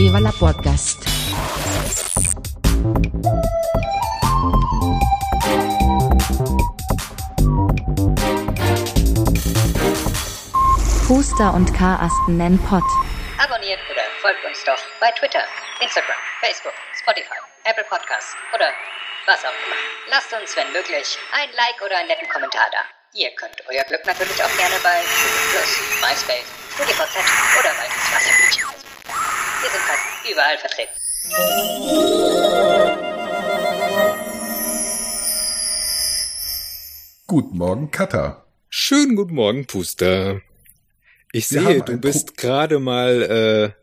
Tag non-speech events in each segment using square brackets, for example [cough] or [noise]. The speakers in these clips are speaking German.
Viva la Podcast. Puster und Karasten nennen Pott. Abonniert oder folgt uns doch bei Twitter, Instagram, Facebook, Spotify, Apple Podcasts oder was auch immer. Lasst uns, wenn möglich, ein Like oder einen netten Kommentar da. Ihr könnt euer Glück natürlich auch gerne bei Google Plus, MySpace, StudiVZ oder bei versuchen. Wir sind fast überall vertreten. Guten Morgen, Kata. Schönen guten Morgen, Puster. Ich sehe, du bist gerade mal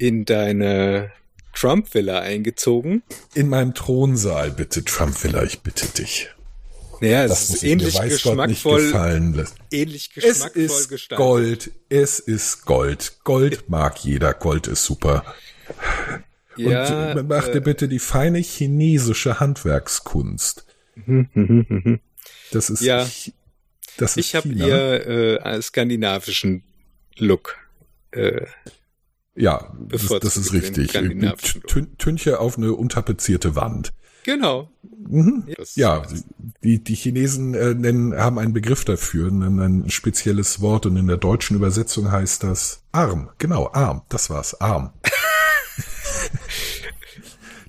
äh, in deine Trump-Villa eingezogen. In meinem Thronsaal, bitte, Trump-Villa, ich bitte dich. Naja, es Das ist muss ich mir ähnlich geschmackvoll, ähnlich Es geschmackvoll ist gestaltet. Gold, es ist Gold. Gold mag jeder, Gold ist super. Ja, Und mach dir äh, bitte die feine chinesische Handwerkskunst. Das ist, Ja. ich, das ist ich habe eher äh, einen skandinavischen Look. Äh, Ja, das, das ist richtig. Tünche auf eine untapezierte Wand. Genau. Mhm. Ja, die, die Chinesen äh, nennen, haben einen Begriff dafür, nennen ein spezielles Wort und in der deutschen Übersetzung heißt das Arm. Genau, Arm. Das war's, Arm. [laughs]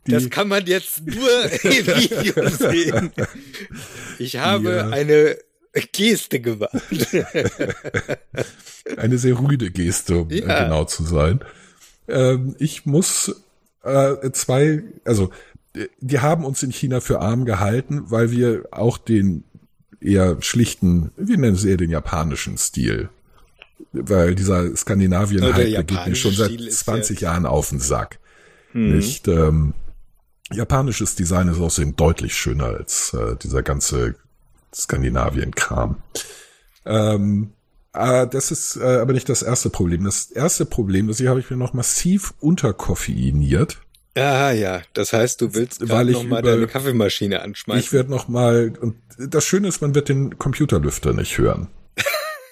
Die, Das kann man jetzt nur [laughs] im Video sehen. Ich habe Ja. eine Geste gemacht. [laughs] eine sehr rüde Geste, um Ja. genau zu sein. Ähm, ich muss äh, zwei, also die haben uns in China für arm gehalten, weil wir auch den eher schlichten, wir nennen es eher den japanischen Stil. Weil dieser skandinavien der hype der geht mir schon seit Stil ist 20 ja- Jahren auf den Sack. Mhm. Nicht? Ähm, japanisches Design ist außerdem deutlich schöner als äh, dieser ganze Skandinavien-Kram. Ähm, äh, das ist äh, aber nicht das erste Problem. Das erste Problem, das hier habe ich mir noch massiv unterkoffeiniert. Ah ja, das heißt, du willst Weil ich noch mal über- deine Kaffeemaschine anschmeißen. Ich werde noch mal und das Schöne ist, man wird den Computerlüfter nicht hören.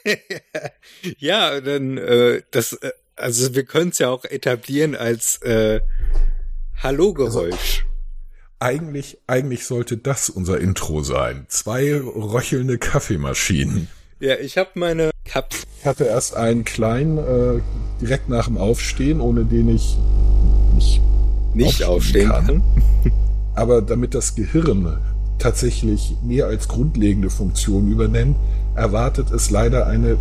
[laughs] ja, dann äh, das, äh, also wir können es ja auch etablieren als äh, Hallo-Geräusch. Eigentlich, eigentlich sollte das unser Intro sein. Zwei röchelnde Kaffeemaschinen. ja, ich habe meine Cups. Ich hatte erst einen kleinen äh, direkt nach dem Aufstehen, ohne den ich nicht aufstehen aufstehen kann. [laughs] Aber damit das Gehirn tatsächlich mehr als grundlegende Funktion übernimmt, erwartet es leider eine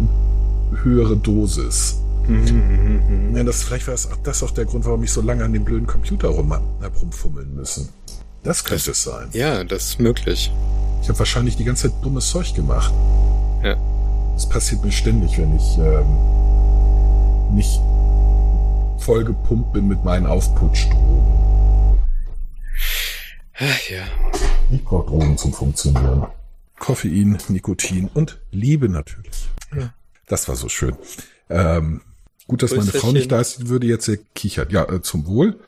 höhere Dosis. Ja, das, vielleicht war das auch, das auch der Grund, warum ich so lange an dem blöden Computer rum hab rumfummeln müssen. Das könnte es sein. Ja, das ist möglich. Ich habe wahrscheinlich die ganze Zeit dummes Zeug gemacht. Ja. Das passiert mir ständig, wenn ich ähm, nicht vollgepumpt bin mit meinen Aufputschdrogen. Ach ja. Ich brauche Drogen zum Funktionieren. Koffein, Nikotin und Liebe natürlich. Das war so schön. Ähm, gut, dass meine Frau nicht da ist, die würde jetzt sehr kichern. Ja, äh, zum Wohl.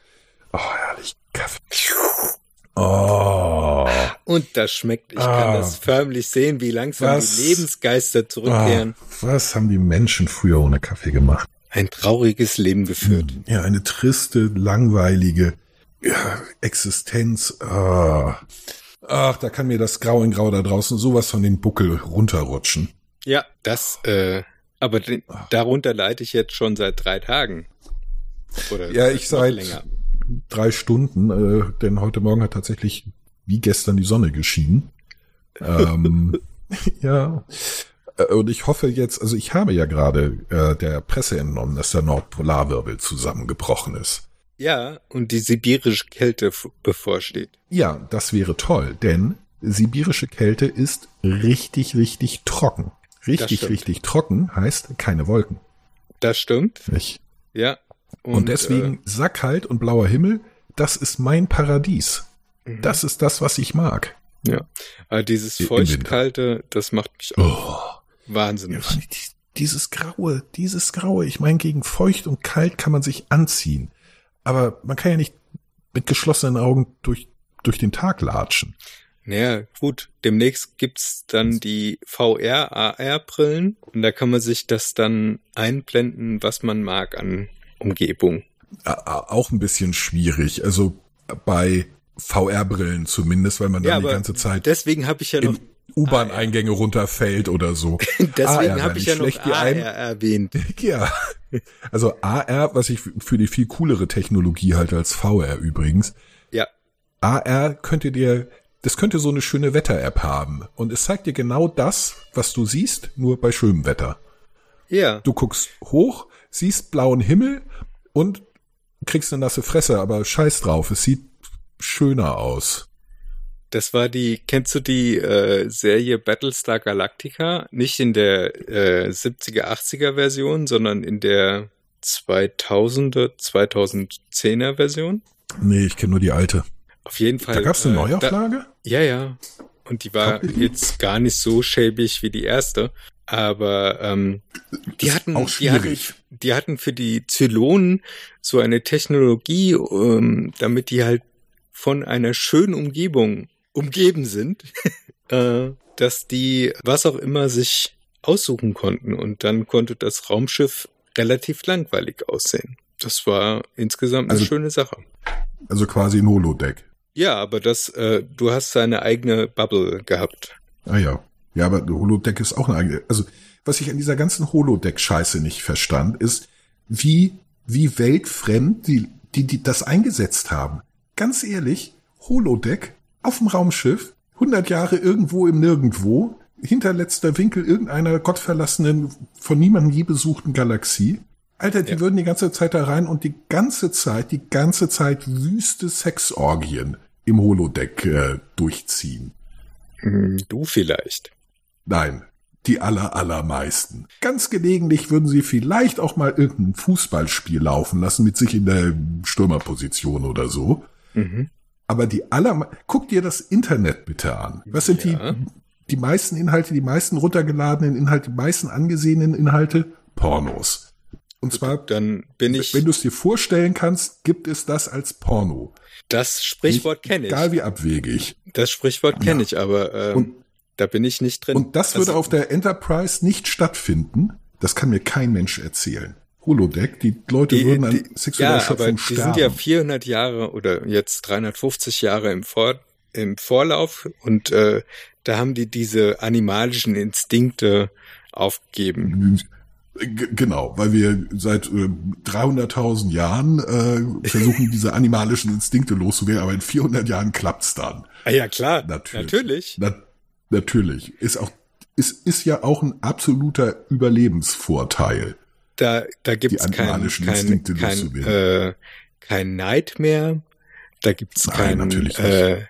Oh, herrlich. Kaffee. Oh. Und das schmeckt. Ich Ah. kann das förmlich sehen, wie langsam Was? die Lebensgeister zurückkehren. Ah, was haben die Menschen früher ohne Kaffee gemacht? Ein trauriges Leben geführt. Ja, eine triste, langweilige ja, Existenz. Ah. Ach, da kann mir das Grau in Grau da draußen sowas von den Buckel runterrutschen. Ja, das, äh, aber den, darunter leide ich jetzt schon seit drei Tagen. Oder Ja, ich seit länger. drei Stunden, äh, denn heute Morgen hat tatsächlich wie gestern die Sonne geschienen. ähm, [laughs] ja. Äh, Und ich hoffe jetzt, also ich habe ja gerade äh, der Presse entnommen, dass der Nordpolarwirbel zusammengebrochen ist. Ja, und die sibirische Kälte bevorsteht. Ja, das wäre toll, denn sibirische Kälte ist richtig, richtig trocken. Richtig, richtig trocken heißt keine Wolken. Das stimmt, Nicht? ja. Und, deswegen sackkalt und blauer Himmel, das ist mein Paradies. Mhm. Das ist das, was ich mag. Äh, ja. Aber dieses feuchtkalte, das macht mich auch Oh. Die- dieses Graue, dieses Graue. Ich meine, gegen feucht und kalt kann man sich anziehen. Aber man kann ja nicht mit geschlossenen Augen durch, durch den Tag latschen. Naja, gut, demnächst gibt's dann die VR, AR-Brillen und da kann man sich das dann einblenden, was man mag an Umgebung. Auch ein bisschen schwierig. Also bei VR-Brillen zumindest, weil man dann Ja, die ganze Zeit deswegen habe ich ja noch, in U-Bahn-Eingänge runterfällt oder so. [laughs] deswegen AR, habe ich ja noch AR erwähnt. [laughs] Ja. Also AR, was ich für die viel coolere Technologie halte als VR übrigens. Ja, AR könnte dir, das könnte so eine schöne Wetter-App haben. Und es zeigt dir genau das, was du siehst, nur bei schönem Wetter. ja. Du guckst hoch, siehst blauen Himmel und kriegst eine nasse Fresse, aber scheiß drauf, es sieht schöner aus. Das war die, kennst du die äh, Serie Battlestar Galactica? Nicht in der äh, 70er, 80er Version, sondern in der 2000er, 2010er Version? Nee, ich kenne nur die alte. Auf jeden Fall. Da gab's eine äh, da, Neuauflage? Ja, ja. Und die war jetzt gar nicht so schäbig wie die erste. Aber ähm, die hatten, auch die hatten, schwierig. die hatten für die Zylonen so eine Technologie, ähm, damit die halt von einer schönen Umgebung umgeben sind, [laughs] äh, dass die was auch immer sich aussuchen konnten. Und dann konnte das Raumschiff relativ langweilig aussehen. Das war insgesamt eine Also- schöne Sache. Also quasi ein Holodeck. Ja, aber das, äh, du hast deine eigene Bubble gehabt. Ah ja. Ja, aber Holodeck ist auch eine eigene. Also, was ich an dieser ganzen Holodeck-Scheiße nicht verstand, ist, wie, wie weltfremd die, die, die das eingesetzt haben. Ganz ehrlich, Holodeck auf dem Raumschiff, 100 Jahre irgendwo im Nirgendwo, hinterletzter Winkel irgendeiner gottverlassenen, von niemandem je besuchten Galaxie. Alter, die Ja. würden die ganze Zeit da rein und die ganze Zeit, die ganze Zeit wüste Sexorgien im Holodeck äh, durchziehen. Hm, Du vielleicht. Nein, die aller, allermeisten. Ganz gelegentlich würden sie vielleicht auch mal irgendein Fußballspiel laufen lassen mit sich in der Stürmerposition oder so. Mhm. Aber die aller, guck dir das Internet bitte an. Was sind Ja. die, die meisten Inhalte, die meisten runtergeladenen Inhalte, die meisten angesehenen Inhalte? Pornos. Und zwar, Dann bin ich, wenn du es dir vorstellen kannst, gibt es das als Porno. das Sprichwort kenne ich. Egal wie abwegig. Das Sprichwort kenne ich, aber ähm, Und- da bin ich nicht drin. Und das würde Also, auf der Enterprise nicht stattfinden. Das kann mir kein Mensch erzählen. Holodeck, die Leute die, würden an die, sexueller ja, Schöpfung aber die sterben. sind ja 400 Jahre oder jetzt 350 Jahre im, Vor im Vorlauf und äh, da haben die diese animalischen Instinkte aufgegeben. G genau, weil wir seit äh, 300.000 Jahren äh, versuchen, [laughs] diese animalischen Instinkte loszuwerden, aber in 400 Jahren klappt's dann. Ah ja, klar, Natürlich. natürlich. Na, natürlich. Ist auch, ist, ist ja auch ein absoluter Überlebensvorteil. Da, da gibt's Die kein, animalischen kein, kein, äh, kein Neid mehr. Da gibt's Nein, kein, äh,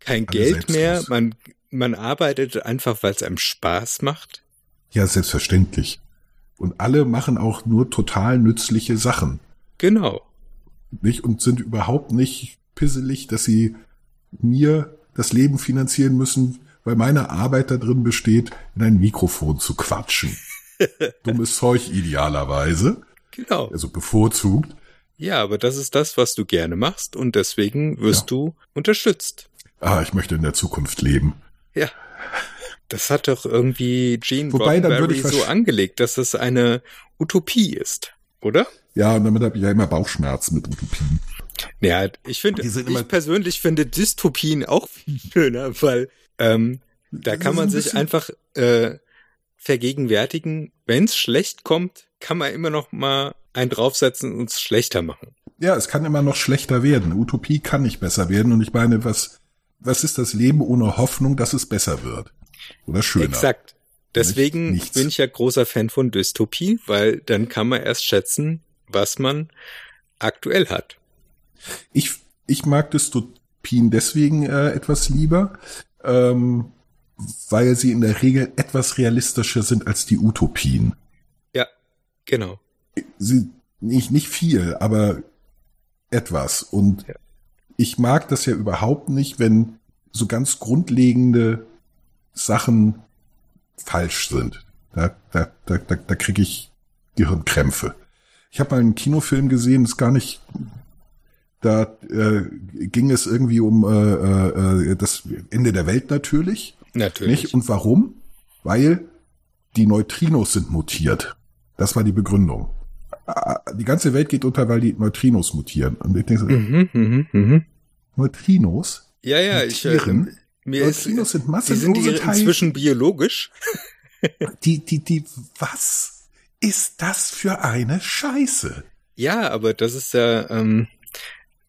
kein Alle Geld mehr. Man, man arbeitet einfach, weil es einem Spaß macht. Ja, selbstverständlich. Und alle machen auch nur total nützliche Sachen. Genau. nicht und sind überhaupt nicht pisselig, dass sie mir das Leben finanzieren müssen, weil meine Arbeit da drin besteht, in ein Mikrofon zu quatschen. [laughs] Dummes Zeug idealerweise, Genau. also bevorzugt. Ja, aber das ist das, was du gerne machst und deswegen wirst du unterstützt. Ah, ich möchte in der Zukunft leben. Ja. Das hat doch irgendwie Gene Wobei, dann würde Roddenberry ich so angelegt, dass das eine Utopie ist, oder? Ja, und damit habe ich ja immer Bauchschmerzen mit Utopien. Ja, ich finde, ich persönlich finde Dystopien auch viel schöner, weil ähm, da kann man ein sich einfach äh, vergegenwärtigen, wenn es schlecht kommt, kann man immer noch mal einen draufsetzen und es schlechter machen. Ja, es kann immer noch schlechter werden. Utopie kann nicht besser werden. Und ich meine, was, was ist das Leben ohne Hoffnung, dass es besser wird? Oder schöner? Exakt. Deswegen Nichts. bin ich ja großer Fan von Dystopie, weil dann kann man erst schätzen, was man aktuell hat. Ich, ich mag Dystopien deswegen äh, etwas lieber, ähm, weil sie in der Regel etwas realistischer sind als die Utopien. Ja, genau. Sie, nicht, nicht viel, aber etwas. Und Ja. ich mag das ja überhaupt nicht, wenn so ganz grundlegende Sachen falsch sind. Da, da, da, da, da kriege ich Gehirnkrämpfe. Ich habe mal einen Kinofilm gesehen, ist gar nicht. Da äh, ging es irgendwie um äh, äh, das Ende der Welt natürlich. Natürlich. Nicht? Und warum? Weil die Neutrinos sind mutiert. Das war die Begründung. ah, die ganze Welt geht unter, weil die Neutrinos mutieren. Und ich denke Mhm, mhm, mhm. Neutrinos? Ja, ja, ich äh, Mutieren? mir ist, Neutrinos sind die sind die massenlose Teilchen. inzwischen biologisch. [laughs] Die, die, die, was ist das für eine Scheiße? Ja, aber das ist ja, ähm,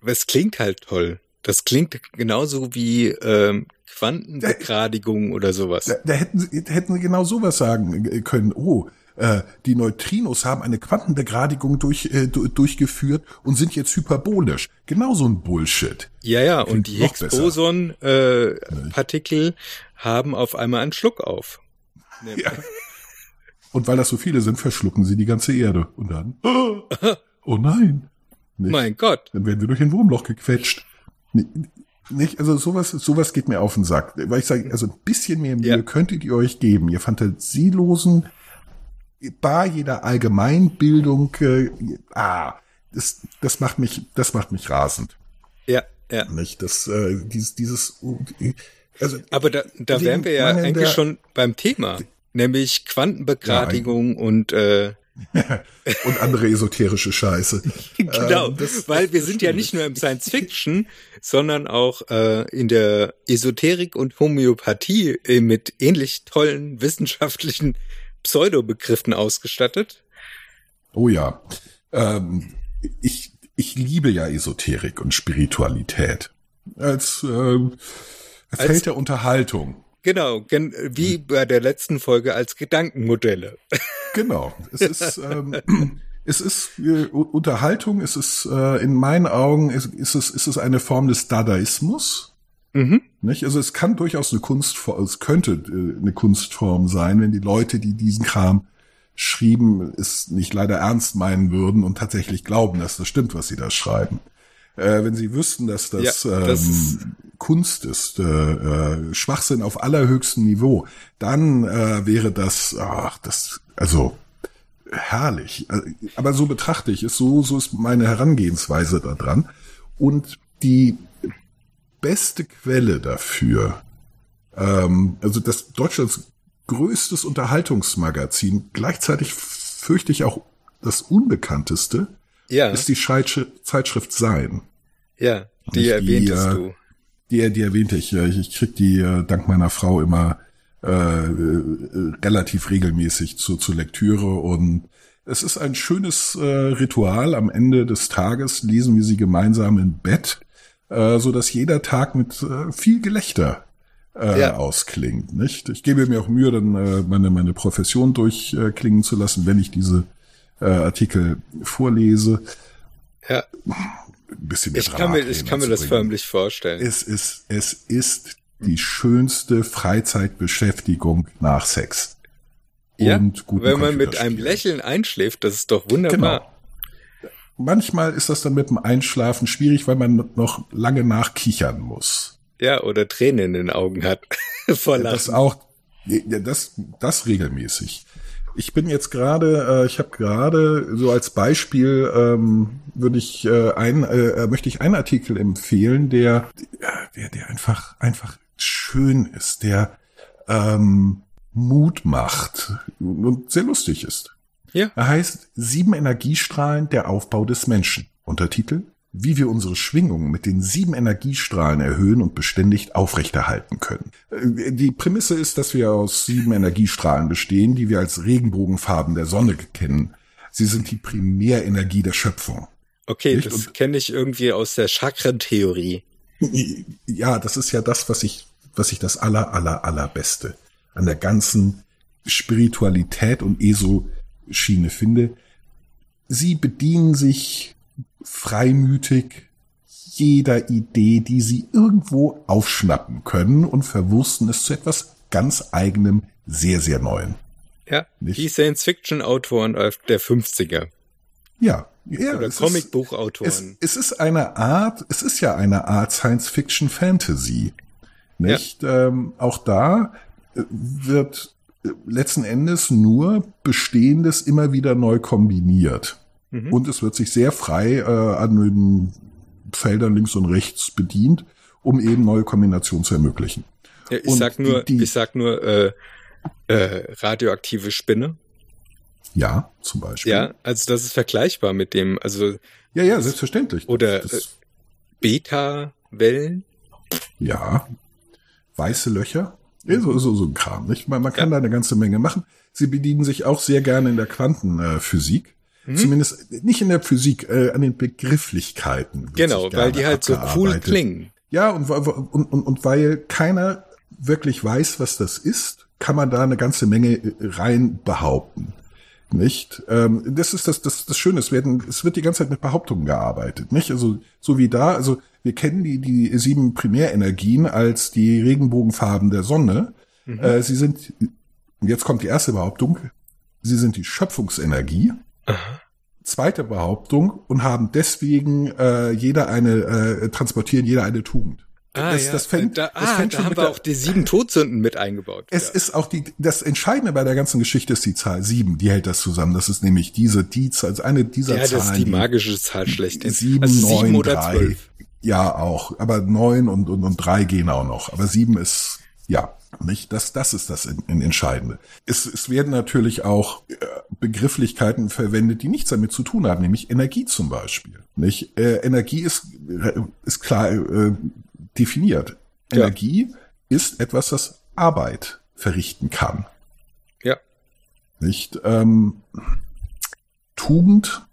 es klingt halt toll. Das klingt genauso wie ähm, Quantenbegradigung oder sowas. Da, da hätten sie, hätten sie genau sowas sagen können. Oh, äh, die Neutrinos haben eine Quantenbegradigung durch, äh, du, durchgeführt und sind jetzt hyperbolisch. Genau so ein Bullshit. Ja, ja, und Klingt die noch besser. Higgs-Boson-Partikel haben auf einmal einen Schluck auf. [laughs] Ja. Und weil das so viele sind, verschlucken sie die ganze Erde. Und dann, [laughs] oh nein. Nicht? Mein Gott. Dann werden wir durch ein Wurmloch gequetscht. Nicht, also sowas, sowas geht mir auf den Sack. Weil ich sage, also ein bisschen mehr Mühe Ja. könntet ihr euch geben. Ihr fantasielosen, bar jeder Allgemeinbildung, äh, ah, das, das macht mich, das macht mich rasend. Ja, ja. Nicht, das, äh, dieses, dieses, also, Aber da, da wären wir ja eigentlich schon beim Thema, nämlich Quantenbegradigung und äh, [laughs] und andere esoterische Scheiße. [laughs] genau, Ähm, das- weil das wir sind ja nicht nur im Science Fiction, sondern auch äh, in der Esoterik und Homöopathie äh, mit ähnlich tollen wissenschaftlichen Pseudobegriffen ausgestattet. Oh ja. Ähm, ich, ich liebe ja Esoterik und Spiritualität. Als, äh, Als- Feld der Unterhaltung. Genau, gen wie bei der letzten Folge als Gedankenmodelle. [laughs] Genau. Es ist, ähm, [clears throat] es ist äh, Unterhaltung, es ist äh, in meinen Augen ist, ist, es, ist es eine Form des Dadaismus. Mhm. Nicht? Also es kann durchaus eine Kunstform, es könnte äh, eine Kunstform sein, wenn die Leute, die diesen Kram schrieben, es nicht leider ernst meinen würden und tatsächlich glauben, dass das stimmt, was sie da schreiben. Äh, wenn sie wüssten, dass das, Ja, das ähm, Kunst ist, äh, äh, Schwachsinn auf allerhöchstem Niveau, dann äh, wäre das, ach, das, also herrlich. Aber so betrachte ich es, so, so ist meine Herangehensweise da dran. Und die beste Quelle dafür, ähm, also das Deutschlands größtes Unterhaltungsmagazin, gleichzeitig fürchte ich auch das unbekannteste, Ja, ist die Scheitsch- Zeitschrift Sein. ja, die Nicht die, erwähntest äh, du. Die, die erwähnte ich. äh, Ich, ich krieg die äh, dank meiner Frau immer äh, äh, relativ regelmäßig zu, zur Lektüre und es ist ein schönes äh, Ritual. Am Ende des Tages lesen wir sie gemeinsam im Bett, äh, so dass jeder Tag mit äh, viel Gelächter äh, Ja. ausklingt. Nicht? Ich gebe mir auch Mühe, dann äh, meine meine Profession durchklingen zu lassen, wenn ich diese äh, Artikel vorlese. Ja, Ein bisschen mehr ich kann mir, ich kann mir das förmlich vorstellen. Es ist, es ist die schönste Freizeitbeschäftigung nach Sex. Ja, und guten wenn man mit einem. Lächeln einschläft, das ist doch wunderbar. Genau. Manchmal ist das dann mit dem Einschlafen schwierig, weil man noch lange nachkichern muss. Ja, oder Tränen in den Augen hat. [laughs] Vor Das Lachen. auch, ja, das, das regelmäßig. Ich bin jetzt gerade, äh, ich habe gerade so als Beispiel ähm, würde ich äh, ein, äh, möchte ich einen Artikel empfehlen, der, der, der einfach einfach schön ist, der ähm, Mut macht und sehr lustig ist. Ja. Er heißt Sieben Energiestrahlen der Aufbau des Menschen. Untertitel Wie wir unsere Schwingungen mit den sieben Energiestrahlen erhöhen und beständig aufrechterhalten können. Äh, Die Prämisse ist, dass wir aus sieben Energiestrahlen bestehen, die wir als Regenbogenfarben der Sonne kennen. Sie sind die Primärenergie der Schöpfung. Okay, Nicht? das kenne ich irgendwie aus der Chakrentheorie. Ja, das ist ja das, was ich, was ich das aller, aller, allerbeste an der ganzen Spiritualität und ESO-Schiene finde. Sie bedienen sich freimütig jeder Idee, die sie irgendwo aufschnappen können und verwursten es zu etwas ganz eigenem, sehr, sehr neuen. Ja, Nicht? die Science-Fiction-Autoren der 50er. Ja, ja Oder Comicbuchautoren. Es, es ist eine Art, es ist ja eine Art Science-Fiction-Fantasy. Nicht? Ähm, auch da äh, wird äh, letzten Endes nur Bestehendes immer wieder neu kombiniert. Mhm. Und es wird sich sehr frei äh, an den Feldern links und rechts bedient, um eben neue Kombinationen zu ermöglichen. Ja, ich und sag nur, die- die- ich sag nur äh, äh, radioaktive Spinne. Ja, zum Beispiel. Ja, also das ist vergleichbar mit dem, also ja, ja selbstverständlich. oder Das- äh, Beta-Wellen. Ja. Weiße Löcher. Ja, so, so, so ein Kram, nicht? Man, man kann da eine ganze Menge machen. Sie bedienen sich auch sehr gerne in der Quantenphysik. Mhm. Zumindest nicht in der Physik, äh, an den Begrifflichkeiten. Genau, weil die halt so cool klingen. Ja, und, und, und, und weil keiner wirklich weiß, was das ist, kann man da eine ganze Menge äh, rein behaupten. Nicht? Ähm, das ist das, das, das Schöne. Es werden, es wird die ganze Zeit mit Behauptungen gearbeitet. Nicht? Also, so wie da, also, wir kennen die, die sieben Primärenergien als die Regenbogenfarben der Sonne. Äh, sie sind, jetzt kommt die erste Behauptung, sie sind die Schöpfungsenergie. Zweite Behauptung und haben deswegen äh, jeder eine, äh, transportieren jeder eine Tugend. Das, das fängt, da, das ah, fängt da schon haben wir der, auch die sieben Todsünden mit eingebaut. es Ja. ist auch die, das Entscheidende bei der ganzen Geschichte ist die Zahl sieben, die hält das zusammen. Das ist nämlich diese, die Zahl, also eine dieser ja, Zahlen. das ist die magische Zahl schlechthin. Sieben, also sieben neun, oder drei. zwölf. Ja, auch. Aber neun und, und, und drei gehen auch noch. Aber sieben ist, ja, nicht? Das, das ist das Entscheidende. Es, es werden natürlich auch äh, Begrifflichkeiten verwendet, die nichts damit zu tun haben, nämlich Energie zum Beispiel. Nicht? Äh, Energie ist, äh, ist klar äh, definiert. Ja. Energie ist etwas, das Arbeit verrichten kann. Ja. Nicht? Ähm, Tugend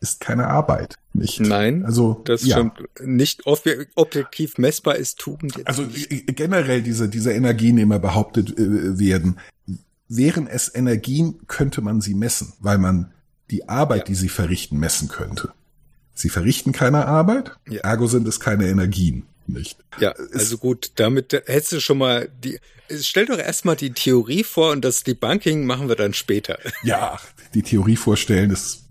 ist keine Arbeit. Nicht? Nein, also Das ja. stimmt. Nicht ob- objektiv messbar ist Tugend jetzt. Also nicht. äh, generell diese, diese Energien, die immer behauptet äh, werden, wären es Energien, könnte man sie messen, weil man die Arbeit, Ja. die sie verrichten, messen könnte. Sie verrichten keine Arbeit, Ja. ergo sind es keine Energien, nicht? Ja, also gut, damit hättest du schon mal die. Stell doch erstmal die Theorie vor und das Debunking machen wir dann später. [laughs] Ja, die Theorie vorstellen, das,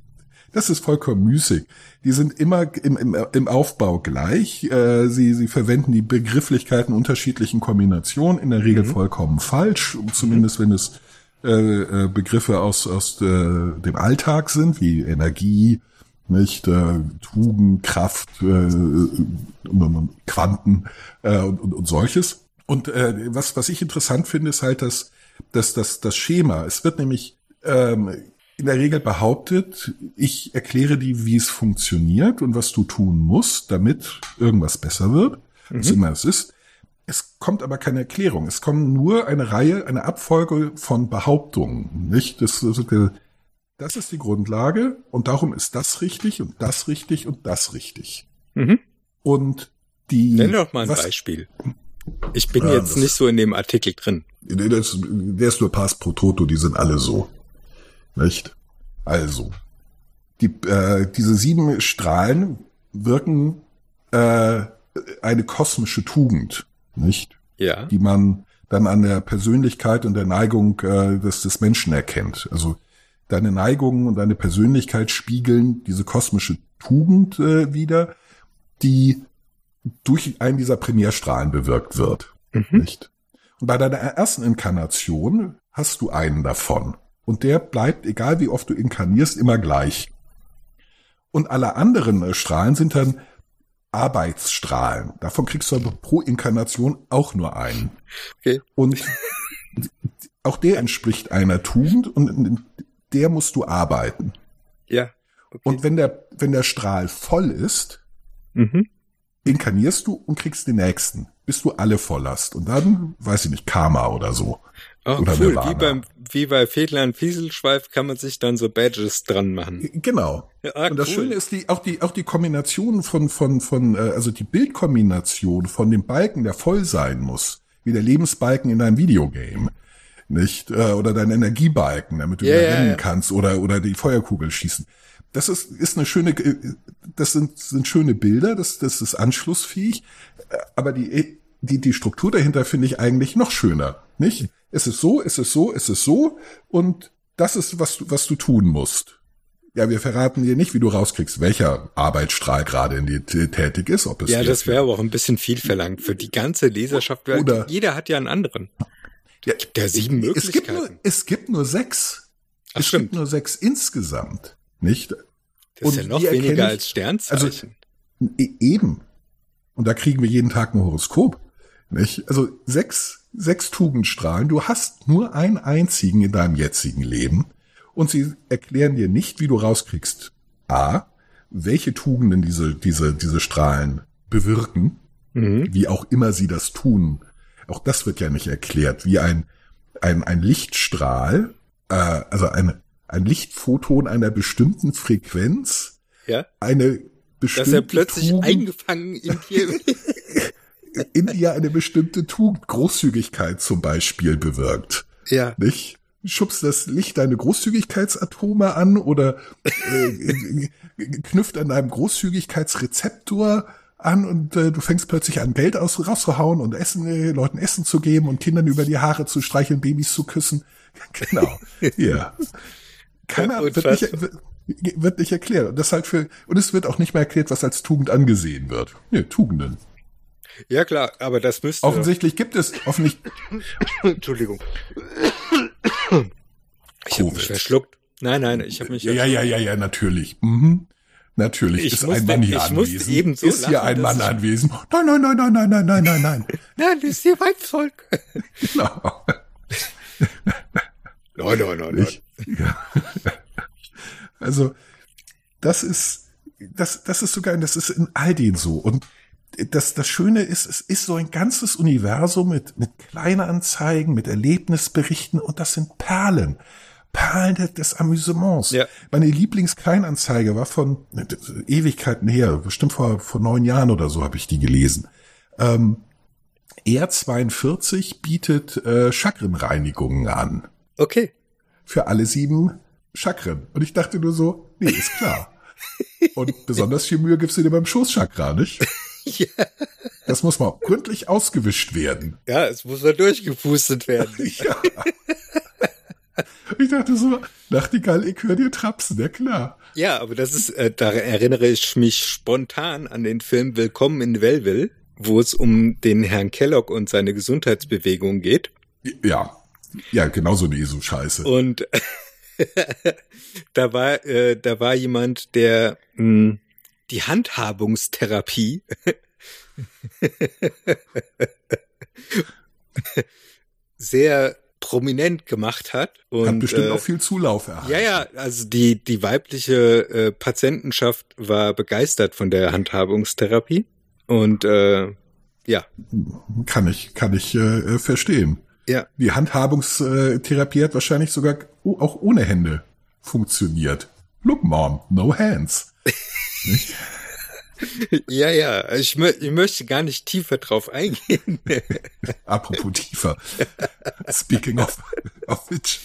das ist vollkommen müßig. Die sind immer im, im, im Aufbau gleich. Äh, sie, sie verwenden die Begrifflichkeiten unterschiedlichen Kombinationen, in der Regel vollkommen falsch, zumindest wenn es äh, äh, Begriffe aus, aus äh, dem Alltag sind, wie Energie, nicht äh, Tugend, Kraft, äh, Quanten äh, und, und, und solches. Und äh, was was ich interessant finde, ist halt das das das das Schema. Es wird nämlich ähm, in der Regel behauptet, ich erkläre dir, wie es funktioniert und was du tun musst, damit irgendwas besser wird, was immer es ist. Es kommt aber keine Erklärung. Es kommen nur eine Reihe, eine Abfolge von Behauptungen. Nicht? Das, das, das ist die Grundlage und darum ist das richtig und das richtig und das richtig. Mhm. Und die. Nenn doch mal ein was, Beispiel. Ich bin Ja, jetzt das- nicht so in dem Artikel drin. Der ist, der ist nur Pass pro Toto, die sind alle so. Nicht? Also, die, äh, diese sieben Strahlen wirken äh, eine kosmische Tugend, nicht? Ja. Die man dann an der Persönlichkeit und der Neigung äh, des, des Menschen erkennt. Also deine Neigungen und deine Persönlichkeit spiegeln diese kosmische Tugend äh, wieder, die durch einen dieser Primärstrahlen bewirkt wird. Mhm. Nicht? Und bei deiner ersten Inkarnation hast du einen davon. Und der bleibt, egal wie oft du inkarnierst, immer gleich. Und alle anderen äh, Strahlen sind dann Arbeitsstrahlen. Davon kriegst du aber pro Inkarnation auch nur einen. Okay. Und [laughs] auch der entspricht einer Tugend und der musst du arbeiten. Ja. Okay. Und wenn der, wenn der Strahl voll ist, mhm. inkarnierst du und kriegst den nächsten, bis du alle voll hast. Und dann, weiß ich nicht, Karma oder so. Oh, Oder cool. Nirvana. Wie beim, wie bei Fedland Fieselschweif kann man sich dann so Badges dran machen. Genau. Ja, ah, und das cool. Schöne ist die, auch die, auch die Kombination von, von, von, äh, also die Bildkombination von dem Balken, der voll sein muss, wie der Lebensbalken in deinem Videogame. Nicht? Äh, oder dein Energiebalken, damit du wieder ja, rennen ja. kannst oder, oder die Feuerkugel schießen. Das ist, ist eine schöne, das sind, sind schöne Bilder, das, das ist anschlussfähig, äh, aber die, die, die Struktur dahinter finde ich eigentlich noch schöner, nicht? Es ist so, es ist so, es ist so und das ist, was du, was du tun musst. Ja, wir verraten dir nicht, wie du rauskriegst, welcher Arbeitsstrahl gerade in dir tätig ist, ob es Ja, das wäre aber auch ein bisschen viel verlangt für die ganze Leserschaft. weil Oder- jeder hat ja einen anderen. Ja, gibt ja sieben es gibt nur, Möglichkeiten. es gibt nur sechs. Ach, es stimmt. gibt nur sechs insgesamt, nicht? Das ist ja und noch weniger ich- als Sternzeichen. E- Eben. Und da kriegen wir jeden Tag ein Horoskop. Nicht? Also sechs, sechs Tugendstrahlen. Du hast nur einen einzigen in deinem jetzigen Leben. und sie erklären dir nicht, wie du rauskriegst. A, welche Tugenden diese, diese, diese Strahlen bewirken, Mhm. wie auch immer sie das tun. Auch das wird ja nicht erklärt, wie ein, ein, ein Lichtstrahl, äh, also ein, ein Lichtphoton einer bestimmten Frequenz, Ja. eine bestimmte Dass er plötzlich Tugend eingefangen [laughs] in dir. in dir eine bestimmte Tugend, Großzügigkeit zum Beispiel bewirkt. ja. Nicht? Schubst das Licht deine Großzügigkeitsatome an oder äh, [laughs] knüpft an deinem Großzügigkeitsrezeptor an und äh, du fängst plötzlich an, Geld aus, rauszuhauen und Essen, äh, Leuten Essen zu geben und Kindern über die Haare zu streicheln, Babys zu küssen. [laughs] Genau. Ja. Keiner wird nicht, wird- wird nicht erklärt. Und das halt für, und es wird auch nicht mehr erklärt, was als Tugend angesehen wird. Nee, Tugenden. ja, klar, aber das müsste. Offensichtlich gibt es, offensichtlich, [coughs] Entschuldigung. Ich habe mich verschluckt. Nein, nein, ich habe mich. Ja, ja, ja, ja, ja, natürlich. Mhm. Natürlich Ich ist musste- ein Mann hier anwesend. so ist hier lachen, ein dass Mann anwesend. Nein, nein, nein, nein, nein, nein, nein, nein, nein. [laughs] Nein, das ist hier Weibsvolk. [laughs] Genau. Nein, nein, nein, Ich, ja. Also, das ist, das, das ist sogar, das ist in all den so. Und das, das Schöne ist, es ist so ein ganzes Universum mit, mit Kleinanzeigen, mit Erlebnisberichten und das sind Perlen. Perlen des, Amüsements. Ja. Meine Lieblingskleinanzeige war von Ewigkeiten her, bestimmt vor, vor neun Jahren oder so habe ich die gelesen. Ähm, R42 bietet äh, Chakrenreinigungen an Okay. für alle sieben Chakren. Und ich dachte nur so, nee, ist klar. [laughs] Und besonders viel Mühe gibst du dir beim Schoßchakra, nicht? [laughs] Ja. Das muss mal gründlich ausgewischt werden. ja, es muss mal durchgepustet werden. [laughs] Ja. Ich dachte so, Nachtigall, ich höre dir trapsen, ja klar. Ja, aber das ist, äh, da erinnere ich mich spontan an den Film Willkommen in Wellville, wo es um den Herrn Kellogg und seine Gesundheitsbewegung geht. Ja, ja, genauso eine ESO-Scheiße. Und [laughs] da war, äh, da war jemand, der mh, die Handhabungstherapie [laughs] sehr prominent gemacht hat. Und, Hat bestimmt äh, auch viel Zulauf erhalten. Ja, ja, also die, die weibliche äh, Patientenschaft war begeistert von der Handhabungstherapie. Und äh, ja, Kann ich, kann ich äh, verstehen. ja, Die Handhabungstherapie hat wahrscheinlich sogar auch ohne Hände funktioniert. Look, Mom, no hands. [laughs] ja, ja. Ich, mö ich möchte gar nicht tiefer drauf eingehen. [laughs] Apropos tiefer. Speaking of, of which.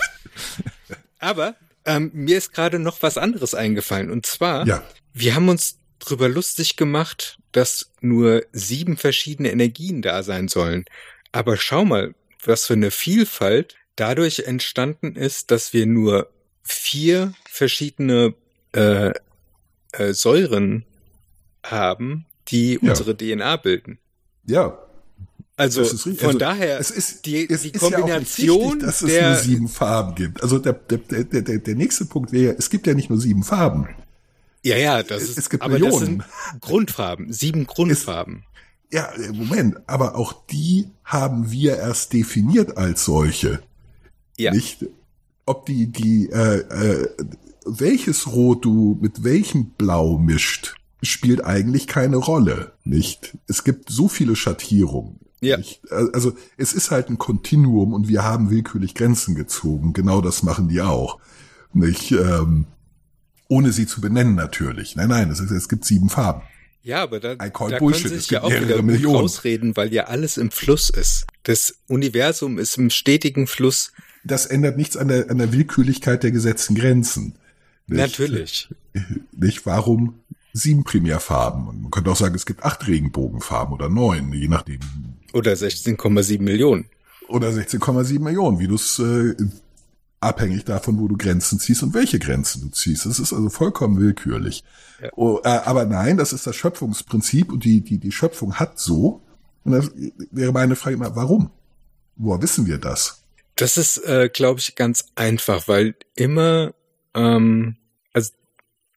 Aber ähm, mir ist gerade noch was anderes eingefallen. Und zwar, Ja. wir haben uns drüber lustig gemacht, dass nur sieben verschiedene Energien da sein sollen. Aber schau mal, was für eine Vielfalt dadurch entstanden ist, dass wir nur vier verschiedene äh, äh, Säuren haben, die Ja. unsere DNA bilden. Ja. Also das von Also, daher es ist, die, es die ist ja Kombination wichtig, dass es der nur sieben Farben gibt. Also der, der, der, der, nächste Punkt wäre, es gibt ja nicht nur sieben Farben. ja ja das es- ist es gibt aber das Millionen. sind Grundfarben sieben Grundfarben Ja, äh, Moment, aber auch die haben wir erst definiert als solche. ja Nicht, ob die, die, äh, äh, welches Rot du mit welchem Blau mischt, spielt eigentlich keine Rolle, nicht? Es gibt so viele Schattierungen. Ja. Nicht? Also es ist halt ein Kontinuum und wir haben willkürlich Grenzen gezogen. Genau das machen die auch. Nicht? Ähm, ohne sie zu benennen natürlich. Nein, nein, es, ist, es gibt sieben Farben. Ja, aber da, da können sie Es sich ja auch wieder Millionen. rausreden, weil ja alles im Fluss ist. Das Universum ist im stetigen Fluss. Das ändert nichts an der, an der Willkürlichkeit der gesetzten Grenzen. Nicht? Natürlich. [laughs] Nicht? Warum sieben Primärfarben? Und man könnte auch sagen, es gibt acht Regenbogenfarben oder neun, je nachdem. Oder 16,7 Millionen. Oder 16,7 Millionen, wie du es äh, abhängig davon, wo du Grenzen ziehst und welche Grenzen du ziehst. Das ist also vollkommen willkürlich. Ja. Oh, äh, aber nein, das ist das Schöpfungsprinzip und die, die, die Schöpfung hat so. Und das wäre meine Frage immer, warum? Woher wissen wir das? Das ist, äh, glaube ich, ganz einfach, weil immer, ähm,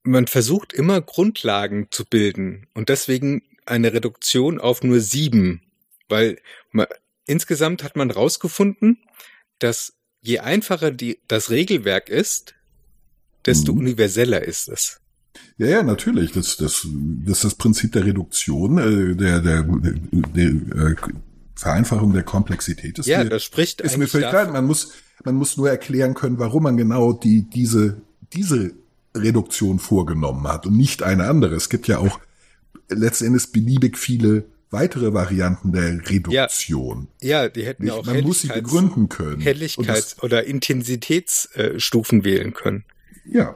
man versucht immer Grundlagen zu bilden und deswegen eine Reduktion auf nur sieben, weil man, insgesamt hat man rausgefunden, dass je einfacher die, das Regelwerk ist, desto mhm. universeller ist es. Ja, ja, natürlich. Das, das, das ist das Prinzip der Reduktion, äh, der, der, der, der äh, Vereinfachung der Komplexität. Ist ja, mir, das spricht ist mir völlig klar. Man muss, man muss nur erklären können, warum man genau die, diese, diese Reduktion vorgenommen hat und nicht eine andere. Es gibt ja auch letztendlich beliebig viele weitere Varianten der Reduktion. Ja, ja die hätten ja auch Man muss sie begründen können. Helligkeits- oder Intensitätsstufen wählen können. Ja.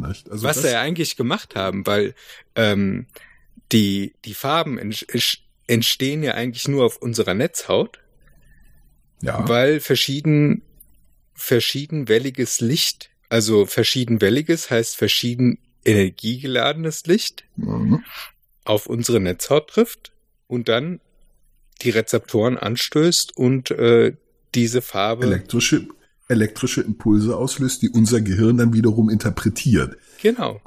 Also Was sie ja eigentlich gemacht haben, weil ähm, die, die Farben entstehen ja eigentlich nur auf unserer Netzhaut. Ja. Weil verschieden, verschiedenwelliges Licht, also verschiedenwelliges heißt verschieden energiegeladenes Licht, mhm. auf unsere Netzhaut trifft und dann die Rezeptoren anstößt und äh, diese Farbe. Elektrische, elektrische Impulse auslöst, die unser Gehirn dann wiederum interpretiert. Genau.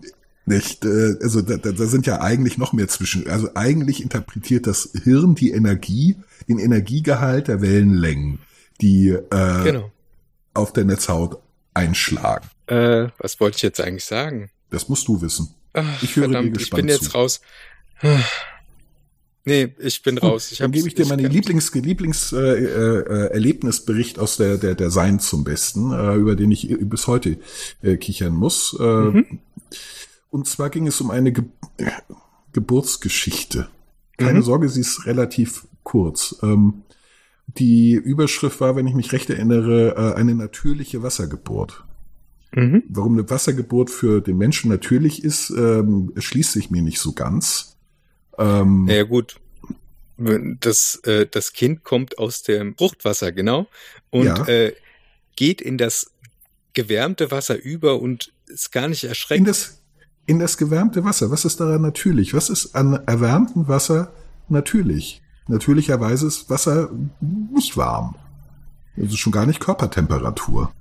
Nicht? Äh, also da, da sind ja eigentlich noch mehr zwischen. Also eigentlich interpretiert das Hirn die Energie, den Energiegehalt der Wellenlängen, die äh, genau. auf der Netzhaut einschlagen. Äh, was wollte ich jetzt eigentlich sagen? Das musst du wissen. Ach, ich höre verdammt, dir gespannt Ich bin jetzt zu. raus. Nee, ich bin raus. Ich dann gebe ich dir meinen Lieblings, Lieblings äh, äh, Erlebnisbericht aus der der der Sein zum Besten, äh, über den ich bis heute äh, kichern muss. Äh, mhm. Und zwar ging es um eine Ge Geburtsgeschichte. Keine mhm. Sorge, sie ist relativ kurz. Ähm, die Überschrift war, wenn ich mich recht erinnere, äh, eine natürliche Wassergeburt. Mhm. Warum eine Wassergeburt für den Menschen natürlich ist, ähm, erschließt sich mir nicht so ganz. Ähm, ja gut, das, äh, das Kind kommt aus dem Fruchtwasser, genau, und ja. äh, geht in das gewärmte Wasser über und ist gar nicht erschreckt. In das, in das gewärmte Wasser, was ist daran natürlich? Was ist an erwärmtem Wasser natürlich? Natürlicherweise ist Wasser nicht warm. Also schon gar nicht Körpertemperatur.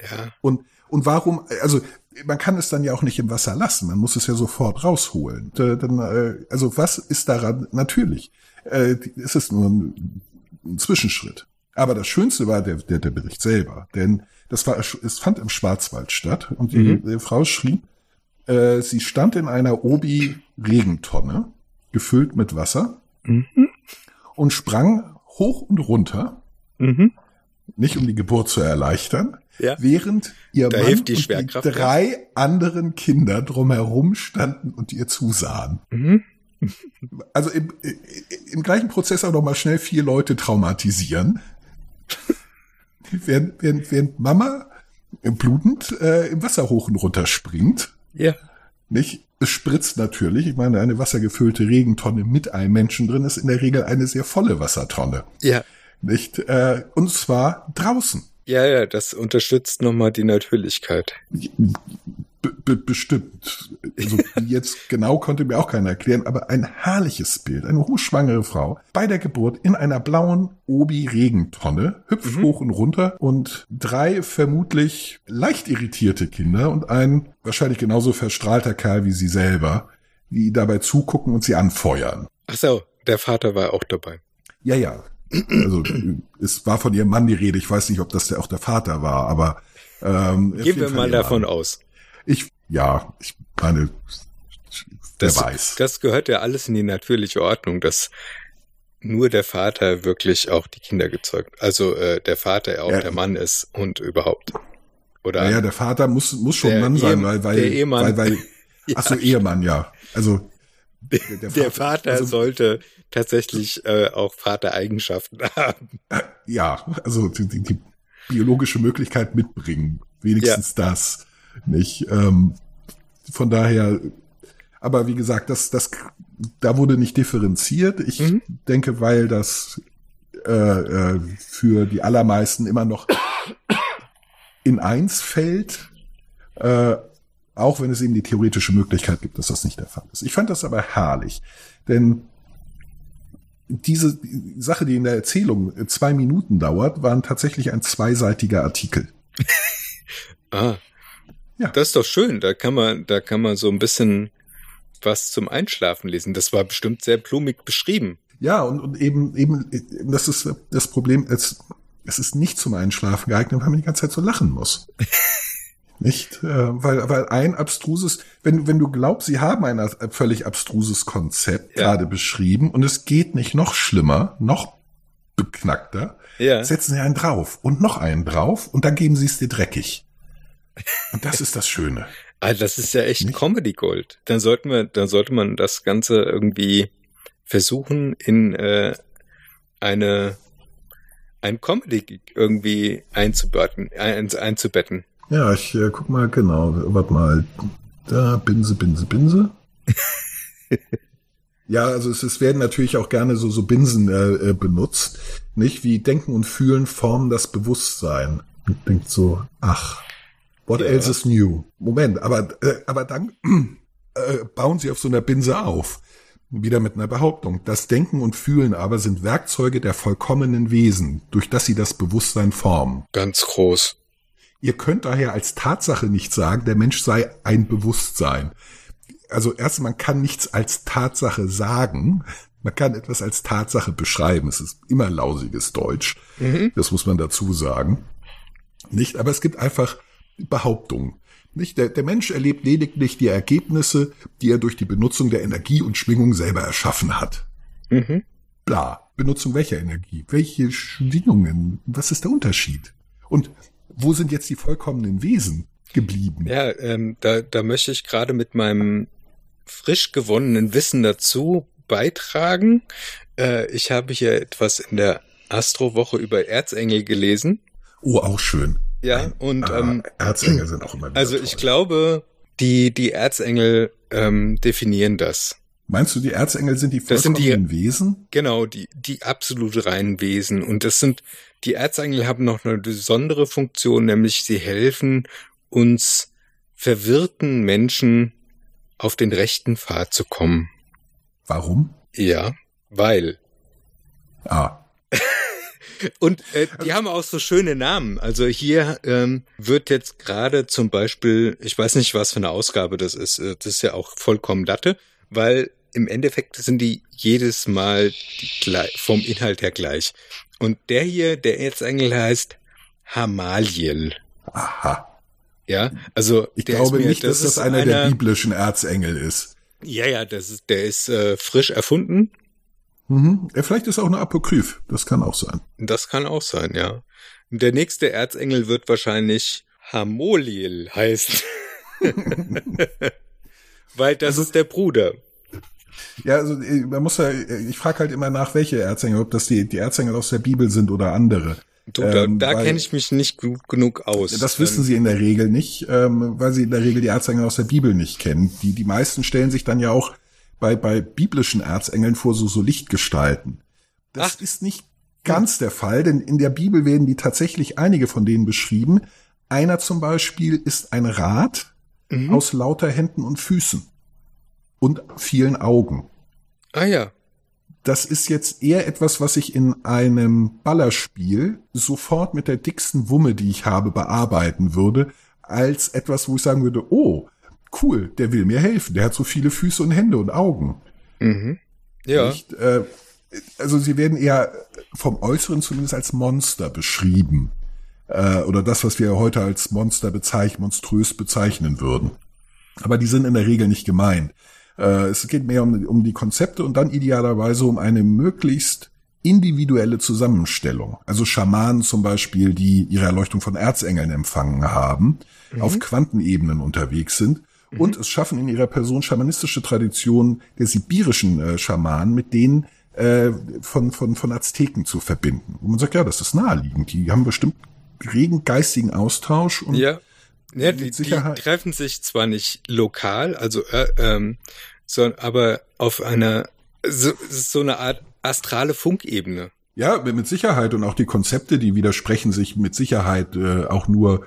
Ja. Und, und warum, also man kann es dann ja auch nicht im Wasser lassen, man muss es ja sofort rausholen. Äh, also was ist daran natürlich? Äh, es ist nur ein, ein Zwischenschritt. Aber das Schönste war der, der, der Bericht selber, denn das war, es fand im Schwarzwald statt und die, mhm. die Frau schrieb, äh, sie stand in einer Obi-Regentonne, gefüllt mit Wasser, mhm. Und sprang hoch und runter, mhm. nicht um die Geburt zu erleichtern, ja. während ihr da Mann die und die drei anderen Kinder drumherum standen und ihr zusahen. Mhm. Also im, im gleichen Prozess auch noch mal schnell vier Leute traumatisieren. während, während, während Mama blutend äh, im Wasser hoch und runter springt. Ja. Nicht? Es spritzt natürlich. Ich meine, eine wassergefüllte Regentonne mit einem Menschen drin ist in der Regel eine sehr volle Wassertonne. Ja. Nicht? Äh, und zwar draußen. Ja, ja, das unterstützt nochmal die Natürlichkeit. Be bestimmt. Also [laughs] jetzt genau konnte mir auch keiner erklären, aber ein herrliches Bild. Eine hochschwangere Frau bei der Geburt in einer blauen Obi-Regentonne, hüpft mhm. hoch und runter und drei vermutlich leicht irritierte Kinder und ein wahrscheinlich genauso verstrahlter Kerl wie sie selber, die dabei zugucken und sie anfeuern. Ach so, der Vater war auch dabei. Ja, ja. Also es war von ihrem Mann die Rede. Ich weiß nicht, ob das der, auch der Vater war, aber ähm, gehen wir mal davon aus. Ich ja, ich meine, das, weiß. Das gehört ja alles in die natürliche Ordnung, dass nur der Vater wirklich auch die Kinder gezeugt. Also äh, der Vater auch ja. der Mann ist und überhaupt. Oder? Naja, der Vater muss muss schon Mann sein, weil weil der Ehemann. weil weil [laughs] ja. ach so Ehemann ja. Also der, der Vater, der Vater also, sollte tatsächlich äh, auch Vatereigenschaften [laughs] haben. Ja, also die, die, die biologische Möglichkeit mitbringen. Wenigstens ja. das. Nicht? Ähm, von daher, aber wie gesagt, das, das, da wurde nicht differenziert. Ich mhm. denke, weil das äh, äh, für die allermeisten immer noch in eins fällt, äh, auch wenn es eben die theoretische Möglichkeit gibt, dass das nicht der Fall ist. Ich fand das aber herrlich, denn diese Sache, die in der Erzählung zwei Minuten dauert, waren tatsächlich ein zweiseitiger Artikel. [laughs] ah. Ja. Das ist doch schön. Da kann man, da kann man so ein bisschen was zum Einschlafen lesen. Das war bestimmt sehr blumig beschrieben. Ja, und, und eben, eben, das ist das Problem, es, es ist nicht zum Einschlafen geeignet, weil man die ganze Zeit so lachen muss. [laughs] Nicht? Äh, weil, weil ein abstruses, wenn, wenn du glaubst, sie haben ein völlig abstruses Konzept Ja. gerade beschrieben und es geht nicht noch schlimmer, noch beknackter, Ja. setzen sie einen drauf und noch einen drauf und dann geben sie es dir dreckig. Und das ist das Schöne. Ah, das ist ja echt? Comedy Gold. Dann sollten wir, dann sollte man das Ganze irgendwie versuchen in äh, eine ein Comedy irgendwie einzubetten, ein, einzubetten. Ja, ich äh, guck mal genau, warte mal. Da, Binse, Binse, Binse. [laughs] ja, also es, es werden natürlich auch gerne so, so Binsen äh, äh, benutzt. Nicht wie Denken und Fühlen formen das Bewusstsein. Und denkt so, ach, what Ja. else is new? Moment, aber, äh, aber dann [clears throat] äh, bauen sie auf so einer Binse auf. Wieder mit einer Behauptung. Das Denken und Fühlen aber sind Werkzeuge der vollkommenen Wesen, durch das sie das Bewusstsein formen. Ganz groß. Ihr könnt daher als Tatsache nicht sagen, der Mensch sei ein Bewusstsein. Also erst, man kann nichts als Tatsache sagen. Man kann etwas als Tatsache beschreiben. Es ist immer lausiges Deutsch. Das muss man dazu sagen. Nicht, aber es gibt einfach Behauptungen. Nicht, der, der Mensch erlebt lediglich die Ergebnisse, die er durch die Benutzung der Energie und Schwingung selber erschaffen hat. Mhm. Bla. Benutzung welcher Energie? Welche Schwingungen? Was ist der Unterschied? Und wo sind jetzt die vollkommenen Wesen geblieben? Ja, ähm, da, da möchte ich gerade mit meinem frisch gewonnenen Wissen dazu beitragen. Äh, ich habe hier etwas in der Astrowoche über Erzengel gelesen. Oh, auch schön. Ja, und Ah, ähm, Erzengel sind auch immer also toll. ich glaube, die, die Erzengel ähm, definieren das. Meinst du, die Erzengel sind die Das sind die- vollkommenen Wesen? Genau, die, die absolut reinen Wesen. Und das sind, die Erzengel haben noch eine besondere Funktion, nämlich sie helfen uns verwirrten Menschen auf den rechten Pfad zu kommen. Warum? Ja, weil. Ah, [laughs] Und äh, die haben auch so schöne Namen. Also hier ähm, wird jetzt gerade zum Beispiel, ich weiß nicht, was für eine Ausgabe das ist, äh, das ist ja auch vollkommen Latte, weil im Endeffekt sind die jedes Mal die, vom Inhalt her gleich. Und der hier, der Erzengel heißt Hamaliel. aha. Ja, also Ich glaube mir, nicht, dass das ist einer, der biblischen Erzengel ist. Ja, ja, das ist, der ist äh, frisch erfunden. Mhm. Vielleicht ist auch eine Apokryph. Das kann auch sein. Das kann auch sein, ja. Der nächste Erzengel wird wahrscheinlich Hamoliel heißen. [laughs] Weil das Also- ist der Bruder. Ja, also äh, man muss ja, äh, ich frage halt immer nach, welche Erzengel, ob das die, die Erzengel aus der Bibel sind oder andere. Du, da Ähm, da kenne ich mich nicht gut genug aus. Das wissen sie in der Regel nicht, ähm, weil sie in der Regel die Erzengel aus der Bibel nicht kennen. Die, die meisten stellen sich dann ja auch bei, bei biblischen Erzengeln vor so, so Lichtgestalten. Das Ach. ist nicht ganz der Fall, denn in der Bibel werden die tatsächlich einige von denen beschrieben. Einer zum Beispiel ist ein Rad Mhm. aus lauter Händen und Füßen und vielen Augen. Ah ja. Das ist jetzt eher etwas, was ich in einem Ballerspiel sofort mit der dicksten Wumme, die ich habe, bearbeiten würde, als etwas, wo ich sagen würde, oh, cool, der will mir helfen, der hat so viele Füße und Hände und Augen. Mhm. Ja. Nicht, äh, also sie werden eher vom Äußeren zumindest als Monster beschrieben. Äh, oder das, was wir heute als Monster bezeichnen, monströs bezeichnen würden. Aber die sind in der Regel nicht gemeint. Äh, es geht mehr um, um die Konzepte und dann idealerweise um eine möglichst individuelle Zusammenstellung. Also Schamanen zum Beispiel, die ihre Erleuchtung von Erzengeln empfangen haben, auf Quantenebenen unterwegs sind und es schaffen in ihrer Person schamanistische Traditionen der sibirischen äh, Schamanen mit denen äh, von, von, von Azteken zu verbinden. Und man sagt, ja, das ist naheliegend. Die haben bestimmt regen geistigen Austausch und Ja. Ja, die, die treffen sich zwar nicht lokal, also äh, ähm, sondern aber auf einer so, so eine Art astrale Funkebene. Ja, mit Sicherheit und auch die Konzepte, die widersprechen sich mit Sicherheit äh, auch nur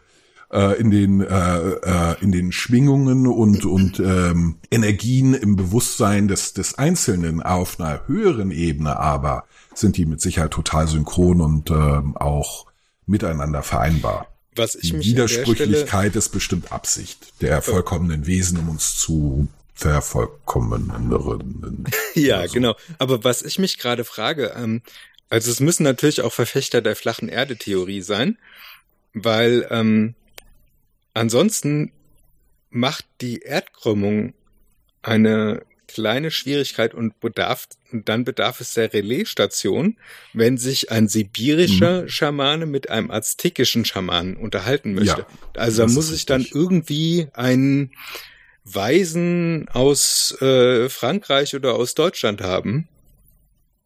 äh, in den äh, äh, in den Schwingungen und und ähm, Energien im Bewusstsein des des Einzelnen auf einer höheren Ebene, aber sind die mit Sicherheit total synchron und ähm, auch miteinander vereinbar. Was ich Die mich der Stelle, Widersprüchlichkeit ist bestimmt Absicht der vollkommenen Wesen, um uns zu vervollkommenen. [laughs] ja Also, genau. Aber was ich mich gerade frage, ähm, also es müssen natürlich auch Verfechter der flachen Erde-Theorie sein, weil ähm, ansonsten macht die Erdkrümmung eine kleine Schwierigkeit und bedarf, und dann bedarf es der Relaisstation, wenn sich ein sibirischer Mhm. Schamane mit einem aztekischen Schamanen unterhalten möchte. Ja, also da muss ich dann irgendwie einen Weisen aus äh, Frankreich oder aus Deutschland haben.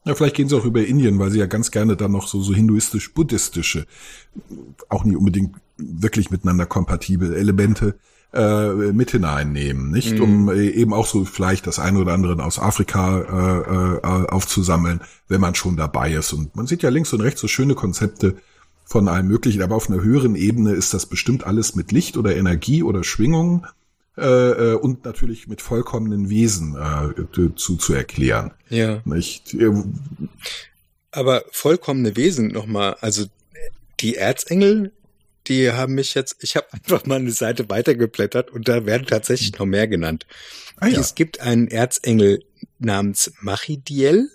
Ja, vielleicht gehen sie auch über Indien, weil sie ja ganz gerne dann noch so, so hinduistisch-buddhistische, auch nicht unbedingt wirklich miteinander kompatible Elemente äh, mit hineinnehmen, nicht? Mhm. Um äh, eben auch so vielleicht das eine oder andere aus Afrika äh, äh, aufzusammeln, wenn man schon dabei ist. Und man sieht ja links und rechts so schöne Konzepte von allem Möglichen, aber auf einer höheren Ebene ist das bestimmt alles mit Licht oder Energie oder Schwingung äh, äh, und natürlich mit vollkommenen Wesen äh, zu, zu erklären. Ja. Nicht? Äh, Aber vollkommene Wesen nochmal, also die Erzengel, die haben mich jetzt, ich habe einfach mal eine Seite weitergeblättert und da werden tatsächlich noch mehr genannt. Ah ja. Es gibt einen Erzengel namens Machidiel,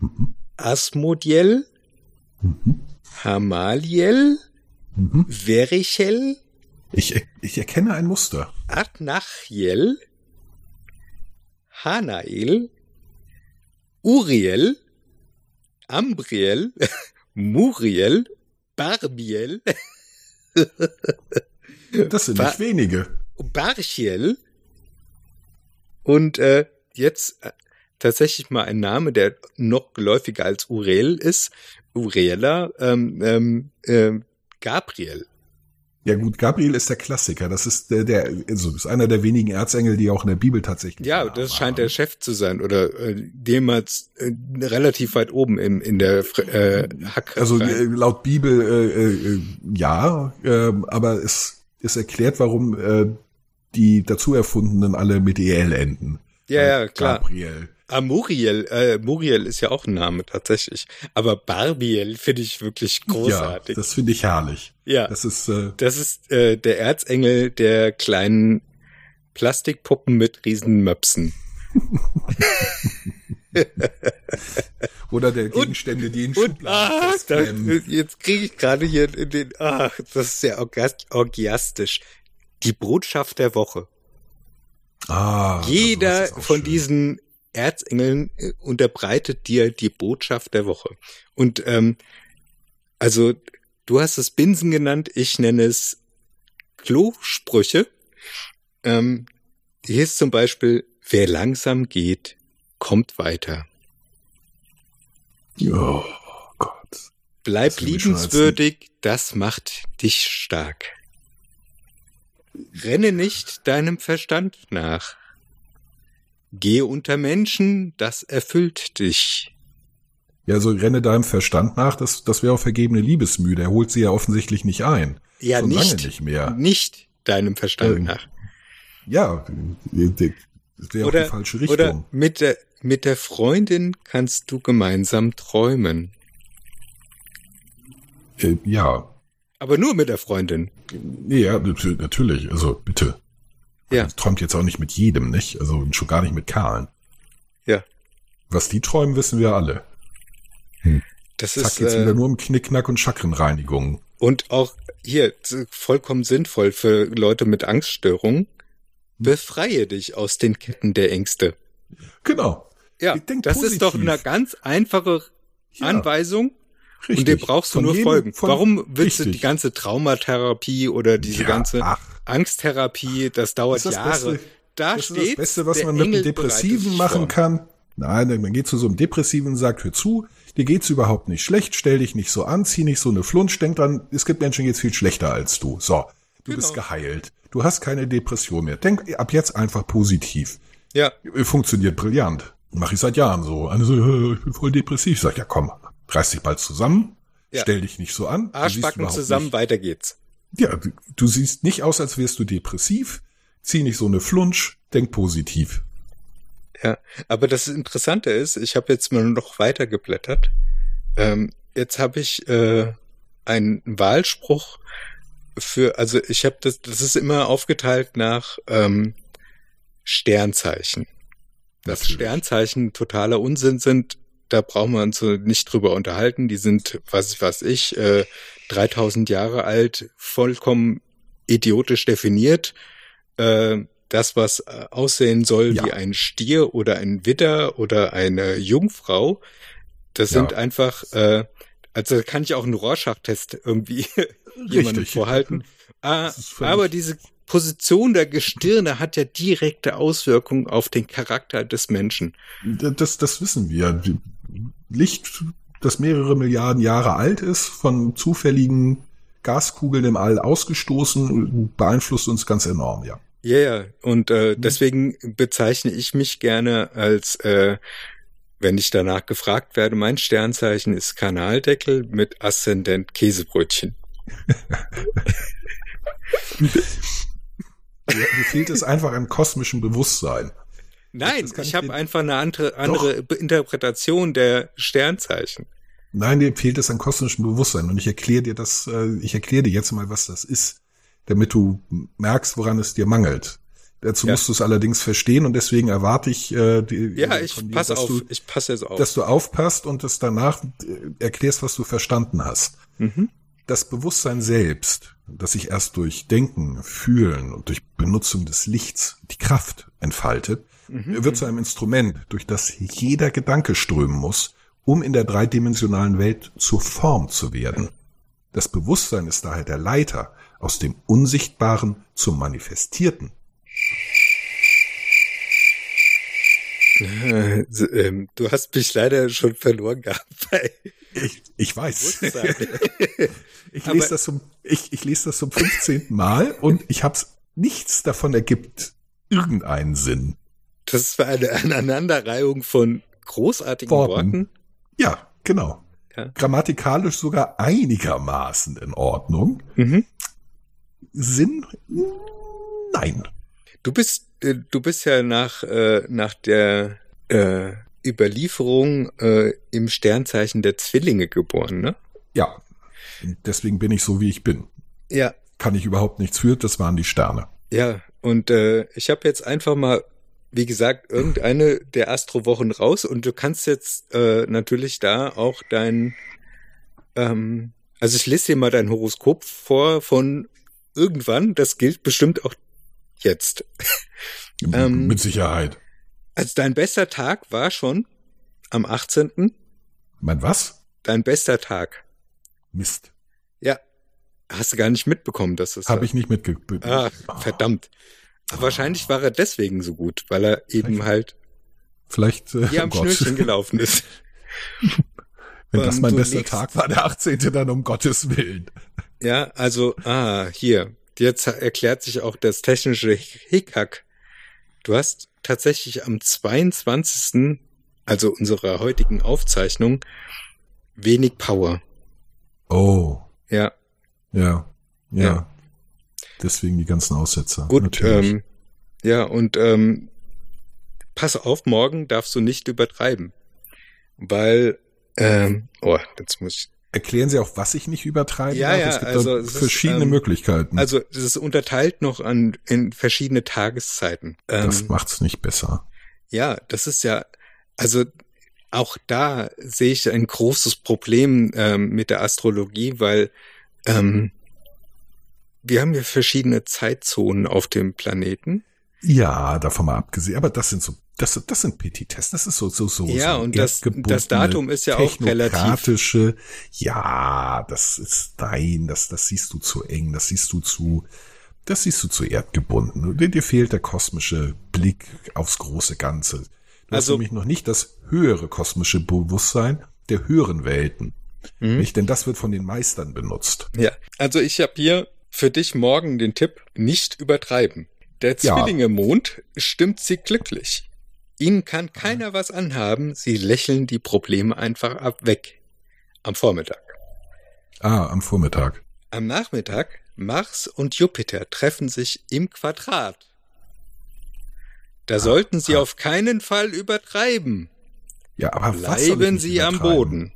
Mhm. Asmodiel, Mhm. Hamaliel, Mhm. Verichel, Ich, ich erkenne ein Muster. Adnachiel, Hanael, Uriel, Ambriel, [laughs] Muriel, Barbiel, [laughs] Das sind nicht wenige. Barchiel und äh, jetzt äh, tatsächlich mal ein Name, der noch geläufiger als Uriel ist, Uriela, ähm, ähm, ähm, Gabriel. Ja gut, Gabriel ist der Klassiker. Das ist der, der also ist einer der wenigen Erzengel, die auch in der Bibel tatsächlich. Ja, das scheint der Chef zu sein oder äh, jemals äh, relativ weit oben im, in der äh, Hack. Also äh, laut Bibel äh, äh, ja, äh, aber es, es erklärt, warum äh, die dazu erfundenen alle mit EL enden. ja, Äh, ja, klar. Gabriel. Ah, Muriel, äh, Muriel ist ja auch ein Name tatsächlich. Aber Barbiel finde ich wirklich Ja, großartig. das finde ich herrlich. Ja, Das ist äh, das ist äh, der Erzengel der kleinen Plastikpuppen mit Riesenmöpsen. [laughs] oder der Gegenstände, die in Und Schubladen da, festklemmen. jetzt kriege ich gerade hier in den, ach, das ist sehr orgas- orgiastisch. Die Botschaft der Woche. Ah, Jeder von schön. diesen Erzengeln äh, unterbreitet dir die Botschaft der Woche. Und ähm, also du hast es Binsen genannt, ich nenne es Klosprüche. Ähm, hier ist zum Beispiel, wer langsam geht, kommt weiter. Oh Gott. Bleib Das liebenswürdig, das macht dich stark. Renne nicht deinem Verstand nach. Gehe unter Menschen, das erfüllt dich. Ja, so renne deinem Verstand nach, das, das wäre auch vergebene Liebesmühe. Der holt sie ja offensichtlich nicht ein. Ja, Schon nicht, lange nicht mehr. nicht deinem Verstand Ähm, nach. Ja, das wäre auch die Oder, falsche oder Richtung. mit der, mit der Freundin kannst du gemeinsam träumen. Äh, ja, Aber nur mit der Freundin. Ja, nat- natürlich. Also bitte. Ja. Das träumt jetzt auch nicht mit jedem, nicht? Also schon gar nicht mit Karlen. Ja. Was die träumen, wissen wir alle. Das Zack, ist, jetzt äh, wieder nur um Knickknack und Chakrenreinigung. Und auch hier vollkommen sinnvoll für Leute mit Angststörungen. Befreie dich aus den Ketten der Ängste. Genau. Ja, Denk das ist doch positiv. eine ganz einfache Ja, Anweisung richtig. und dir brauchst du Von nur jedem- folgen. Warum willst du richtig. die ganze Traumatherapie oder diese Ja, ganze ach. Angsttherapie, das dauert Das Jahre. Beste- da Das ist steht das Beste, was man mit einem Depressiven machen kann. Nein, man geht zu so einem Depressiven und sagt, hör zu, dir geht's überhaupt nicht schlecht, stell dich nicht so an, zieh nicht so eine Flunsch, denk dran, es gibt Menschen, die geht's viel schlechter als du. So, du bist Genau. geheilt. Du hast keine Depression mehr. Denk ab jetzt einfach positiv. Ja, Funktioniert brillant. Mache ich seit Jahren so. Eine so, "Äh, ich bin voll depressiv. Ich sag, ja komm, reiß dich bald zusammen, Ja. stell dich nicht so an. Arschbacken zusammen, Nicht, weiter geht's. Ja, du, siehst nicht aus, als wärst du depressiv. Zieh nicht so eine Flunsch, denk positiv. Ja, aber das Interessante ist, ich habe jetzt mal noch weiter geblättert. Ähm, jetzt habe ich äh, einen Wahlspruch für, also ich habe das, das ist immer aufgeteilt nach ähm, Sternzeichen. Dass Natürlich. Sternzeichen totaler Unsinn sind, da brauchen wir uns nicht drüber unterhalten. Die sind, was weiß ich, äh, 3000 Jahre alt, vollkommen idiotisch definiert. Äh, das, was äh, aussehen soll Ja. wie ein Stier oder ein Widder oder eine Jungfrau, das Ja. sind einfach, äh, also kann ich auch einen Rorschach-Test irgendwie [laughs] jemandem vorhalten. [laughs] Ah, aber diese Position der Gestirne hat ja direkte Auswirkungen auf den Charakter des Menschen. Das, das wissen wir. Licht, das mehrere Milliarden Jahre alt ist, von zufälligen Gaskugeln im All ausgestoßen, beeinflusst uns ganz enorm, ja. Ja, ja. Und äh, Mhm. deswegen bezeichne ich mich gerne als, äh, wenn ich danach gefragt werde, mein Sternzeichen ist Kanaldeckel mit Aszendent Käsebrötchen. [laughs] Mir mir fehlt es einfach an kosmischem Bewusstsein. Nein, ich habe einfach eine andere, andere Interpretation der Sternzeichen. Nein, dir fehlt es an kosmischem Bewusstsein. Und ich erkläre dir das, äh, ich erkläre dir jetzt mal, was das ist, damit du merkst, woran es dir mangelt. Dazu Ja. musst du es allerdings verstehen und deswegen erwarte ich, äh, die, Ja, äh, ich dir, dass auf. Du, ich passe jetzt auf. dass du aufpasst und es danach äh, erklärst, was du verstanden hast. mhm. Das Bewusstsein selbst, das sich erst durch Denken, Fühlen und durch Benutzung des Lichts die Kraft entfaltet, Mhm. wird zu einem Instrument, durch das jeder Gedanke strömen muss, um in der dreidimensionalen Welt zur Form zu werden. Das Bewusstsein ist daher der Leiter aus dem Unsichtbaren zum Manifestierten. Äh, ähm, du hast mich leider schon verloren gehabt Ich, ich weiß. [laughs] Ich lese, das zum, ich, ich lese das zum 15. Mal und ich hab's, nichts davon ergibt irgendeinen Sinn. Das war eine [laughs] Aneinanderreihung von großartigen Worten. Worten. Ja, genau. Ja. Grammatikalisch sogar einigermaßen in Ordnung. Mhm. Sinn? Nein. Du bist, äh, du bist ja nach, äh, nach der äh, Überlieferung äh, im Sternzeichen der Zwillinge geboren, ne? Ja. Deswegen bin ich so, wie ich bin. Ja. Kann ich überhaupt nichts für, das waren die Sterne. Ja, und äh, ich habe jetzt einfach mal, wie gesagt, irgendeine der Astrowochen raus und du kannst jetzt äh, natürlich da auch dein, ähm, also ich lese dir mal dein Horoskop vor von irgendwann, das gilt bestimmt auch jetzt. [laughs] Ähm, Mit Sicherheit. Also dein bester Tag war schon am 18. Mein was? Dein bester Tag. Mist. Ja. Hast du gar nicht mitbekommen, dass das Habe ich nicht mitge... Ah, verdammt. Wahrscheinlich war er deswegen so gut, weil er eben Vielleicht- halt Vielleicht, äh, hier am Gott. Schnürchen gelaufen ist. [laughs] Wenn das mein bester Tag war, der 18. dann um Gottes Willen. Ja, also, ah, hier. Jetzt erklärt sich auch das technische Hickhack. Du hast tatsächlich am 22., also unserer heutigen Aufzeichnung, wenig Power. Oh, Ja, ja, ja. Ja. Deswegen die ganzen Aussetzer. gut. Natürlich. Ähm, ja, und ähm, pass auf, morgen darfst du nicht übertreiben. Weil, ähm, oh, jetzt muss ich Erklären Sie auch, was ich nicht übertreibe? Ja, ja, es gibt also da es ist, verschiedene ähm, Möglichkeiten. Also es ist unterteilt noch an in verschiedene Tageszeiten. das Ähm, macht's nicht besser. ja, das ist ja, also auch da sehe ich ein großes Problem ähm, mit der Astrologie, weil ähm, wir haben ja verschiedene Zeitzonen auf dem Planeten. Ja, davon mal abgesehen. Aber das sind so, das, das sind Petitesse. Das ist so, so, so. Ja, so und das- das Datum ist ja auch relativ-. Ja, das ist dein, das, das siehst du zu eng, das siehst du zu, das siehst du zu erdgebunden. Dir, dir fehlt der kosmische Blick aufs große Ganze. Du hast Also- nämlich noch nicht das höhere kosmische Bewusstsein der höheren Welten. Mhm. Nicht? Denn das wird von den Meistern benutzt. Ja, also ich habe hier für dich morgen den Tipp, nicht übertreiben. Der Ja. Zwillinge-Mond stimmt sie glücklich. Ihnen kann keiner was anhaben, sie lächeln die Probleme einfach ab weg. Am Vormittag. Ah, am Vormittag. Am Nachmittag Mars und Jupiter treffen sich im Quadrat. Da sollten Sie ah. auf keinen Fall übertreiben. Ja, aber was soll ich Bleiben nicht Sie am übertreiben? Boden.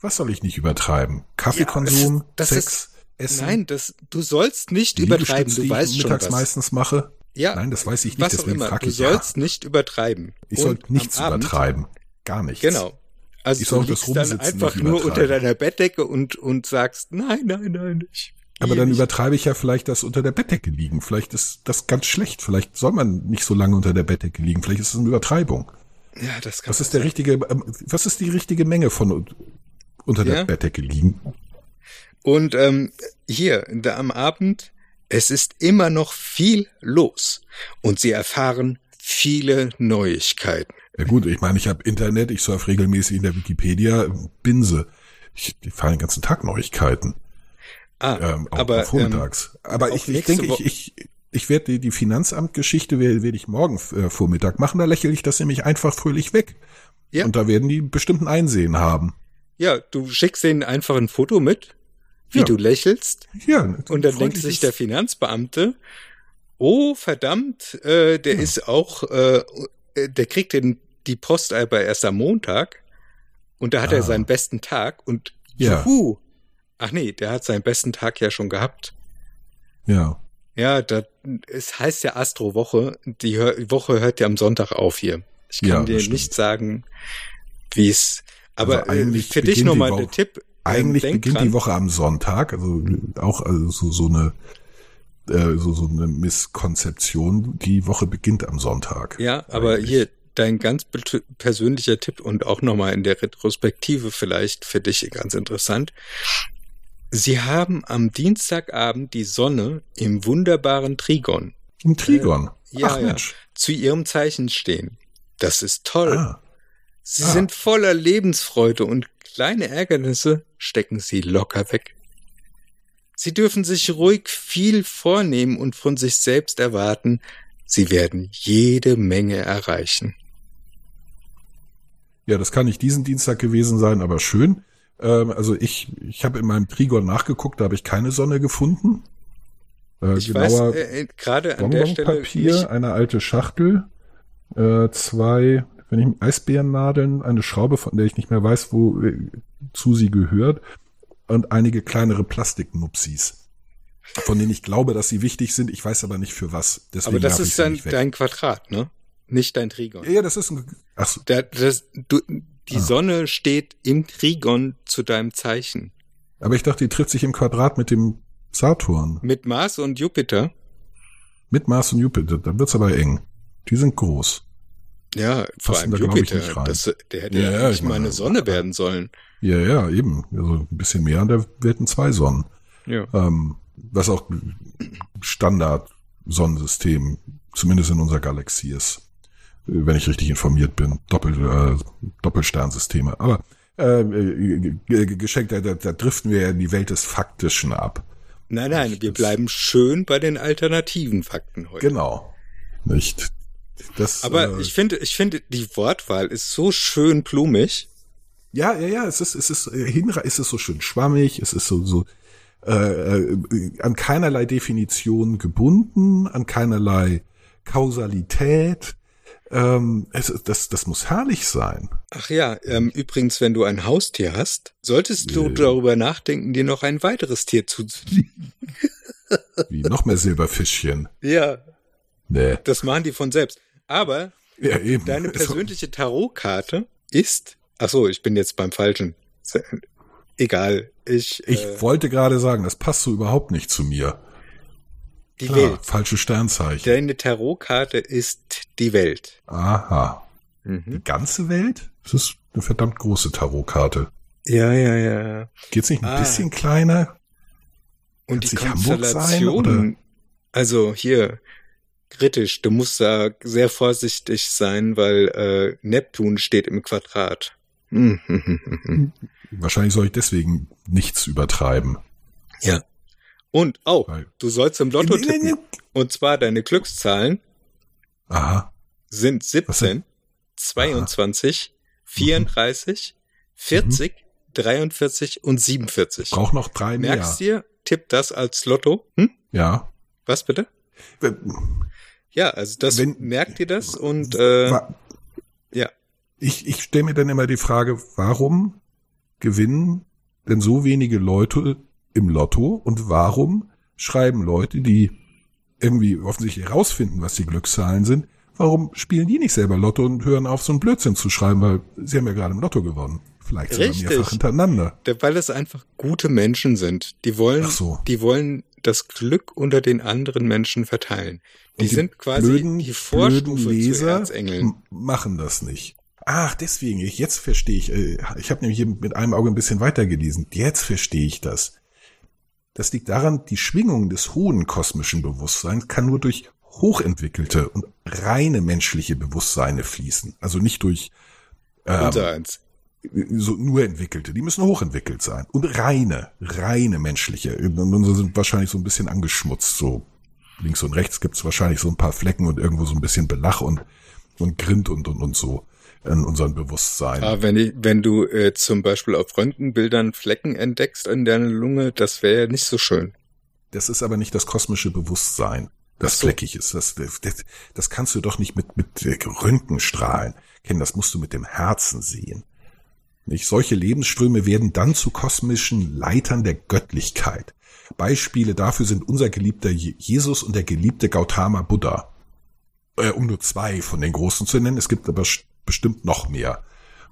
Was soll ich nicht übertreiben? Kaffeekonsum, das ist- Sex, Essen, Nein, das, du sollst nicht übertreiben. Liegestütz, Du die ich weißt schon mittags was. meistens mache. Ja, Nein, das weiß ich nicht, was deswegen immer. frage Du ich ja. sollst nicht übertreiben. Ich soll nichts Abend- übertreiben. Gar nichts. Genau. Also Ich du soll das liegst dann einfach nur übertreiben. unter deiner Bettdecke und, und sagst, nein, nein, nein, ich, Aber dann übertreibe ich ja vielleicht das unter der Bettdecke liegen. Vielleicht ist das ganz schlecht. Vielleicht soll man nicht so lange unter der Bettdecke liegen. Vielleicht ist es eine Übertreibung. Ja, das kann Was ist der richtige, ähm, was ist die richtige Menge von unter der Ja. Bettdecke liegen? Und ähm, hier, da am Abend, es ist immer noch viel los. Und sie erfahren viele Neuigkeiten. Ja gut, ich meine, ich habe Internet, ich surfe regelmäßig in der Wikipedia, Binse. Ich, fahre den ganzen Tag Neuigkeiten. Ah, ähm, auch aber vormittags. aber auch ich, ich denke, ich, ich, ich werde die, die Finanzamtgeschichte werde, werde ich morgen äh, Vormittag machen. Da lächle ich das nämlich einfach fröhlich weg. Ja. Und da werden die bestimmten Einsehen haben. ähm, ja, du schickst denen einfach ein Foto mit, wie Ja. du lächelst. Ja. Und dann denkt sich der Finanzbeamte, oh verdammt, äh, der Ja. ist auch, äh, der kriegt den, die Post aber erst am Montag und da hat Ah. er seinen besten Tag und Ja. juhu. Ach nee, der hat seinen besten Tag ja schon gehabt. Ja. Ja, da, es heißt ja Astrowoche. Die Hör Woche hört ja am Sonntag auf hier. Ich kann Ja, dir stimmt. nicht sagen, wie es. Aber Also äh, für dich nochmal der Tipp. Eigentlich denk beginnt dran, die Woche am Sonntag, also auch also so, so eine äh, so, so eine Misskonzeption. Die Woche beginnt am Sonntag. Ja, aber Eigentlich. hier dein ganz persönlicher Tipp und auch nochmal in der Retrospektive vielleicht für dich ganz interessant. Sie haben am Dienstagabend die Sonne im wunderbaren Trigon Im Trigon. ja, Ach ja. Mensch. zu ihrem Zeichen stehen. Das ist toll. Ah, Sie Ah. sind voller Lebensfreude und kleine Ärgernisse stecken sie locker weg. Sie dürfen sich ruhig viel vornehmen und von sich selbst erwarten, sie werden jede Menge erreichen. ja, das kann nicht diesen Dienstag gewesen sein, aber schön. Ähm, also ich, ich habe in meinem Trigon nachgeguckt, da habe ich keine Sonne gefunden. Äh, Ich genauer weiß äh, äh, gerade an der Stelle nicht, eine alte Schachtel, äh, zwei, wenn ich Eisbärennadeln, eine Schraube, von der ich nicht mehr weiß, wo äh, zu sie gehört, und einige kleinere Plastiknupsis, von denen ich glaube, dass sie wichtig sind. Ich weiß aber nicht für was. Deswegen aber das ist dein, dein Quadrat, ne? Nicht dein Trigon. Ja, das ist ein. Ach so, Da, das, du, die Ah. Sonne steht im Trigon zu deinem Zeichen. aber ich dachte, die trifft sich im Quadrat mit dem Saturn. Mit Mars und Jupiter. Mit Mars und Jupiter. Da wird's aber eng. Die sind groß. Ja, vor allem Jupiter. Das, der hätte Ja, ja, ja, nicht ich mal meine, eine Sonne werden sollen. Ja, ja, eben. Also ein bisschen mehr und da werden zwei Sonnen. Ja. Ähm, was auch Standard-Sonnensystem, zumindest in unserer Galaxie ist, äh, wenn ich richtig informiert bin. Doppel, äh, Doppelsternsysteme. Aber äh, äh, geschenkt, da, da, driften wir ja in die Welt des Faktischen ab. Nein, nein, wir bleiben schön bei den alternativen Fakten heute. Genau. Nicht. Das, Aber äh, ich finde, ich finde, die Wortwahl ist so schön blumig. Ja, ja, ja, es ist, es ist, äh, hinre es ist so schön schwammig, es ist so, so äh, äh, an keinerlei Definition gebunden, an keinerlei Kausalität. Ähm, es, das, das muss herrlich sein. Ach ja, ähm, übrigens, wenn du ein Haustier hast, solltest du Ja. darüber nachdenken, dir noch ein weiteres Tier [laughs] zuzulegen. Wie noch mehr Silberfischchen. Ja, Nee. das machen die von selbst. Aber Ja, eben. deine Also, persönliche Tarotkarte ist, ach so, ich bin jetzt beim Falschen. Egal, ich, Ich äh, wollte gerade sagen, das passt so überhaupt nicht zu mir. die Klar, Welt. falsche Sternzeichen. Deine Tarotkarte ist die Welt. Aha. Mhm. Die ganze Welt? Das ist eine verdammt große Tarotkarte. Ja, ja, ja. Geht's nicht ein Ah. bisschen kleiner? Und Kann's die Hamburg sein, Konstellationen, also hier, kritisch, du musst da sehr vorsichtig sein, weil äh, Neptun steht im Quadrat. [laughs] Wahrscheinlich soll ich deswegen nichts übertreiben. Ja. Und, oh, Weil- du sollst im Lotto tippen. Und zwar deine Glückszahlen Aha. sind Was 17, denn? 22, 34, 40, 43 und 47. Brauch noch drei mehr. Merkst dir, tipp das als Lotto. Hm? Ja. Was bitte? Ja, also das Wenn- merkt ihr das und äh, ja. Ich, ich stelle mir dann immer die Frage, warum gewinnen denn so wenige Leute im Lotto und warum schreiben Leute, die irgendwie offensichtlich herausfinden, was die Glückszahlen sind, warum spielen die nicht selber Lotto und hören auf, so einen Blödsinn zu schreiben, weil sie haben ja gerade im Lotto gewonnen. Vielleicht sogar mehrfach hintereinander. Weil es einfach gute Menschen sind. Die wollen, so. die wollen das Glück unter den anderen Menschen verteilen. Die, Und sind quasi blöden, die Vorstufe zu Leser Erzengeln. m- machen das nicht. Ach, deswegen, ich, jetzt verstehe ich. äh, Ich habe nämlich hier mit einem Auge ein bisschen weitergelesen. Jetzt verstehe ich das. Das liegt daran, die Schwingung des hohen kosmischen Bewusstseins kann nur durch hochentwickelte und reine menschliche Bewusstseine fließen. Also nicht durch ähm, Unser eins. So nur entwickelte. Die müssen hochentwickelt sein. Und reine, reine menschliche. Und unsere sind wahrscheinlich so ein bisschen angeschmutzt. So links und rechts gibt's wahrscheinlich so ein paar Flecken und irgendwo so ein bisschen Belach und, und Grind und, und, und so in unserem Bewusstsein. Aber wenn, ich, wenn du äh, zum Beispiel auf Röntgenbildern Flecken entdeckst in deiner Lunge, das wäre ja nicht so schön. Das ist aber nicht das kosmische Bewusstsein, das so. fleckig ist. Das, das, das kannst du doch nicht mit, mit Röntgenstrahlen kennen. Das musst du mit dem Herzen sehen. Nicht? Solche Lebensströme werden dann zu kosmischen Leitern der Göttlichkeit. Beispiele dafür sind unser geliebter Je- Jesus und der geliebte Gautama Buddha. Äh, um nur zwei von den großen zu nennen. Es gibt aber bestimmt noch mehr.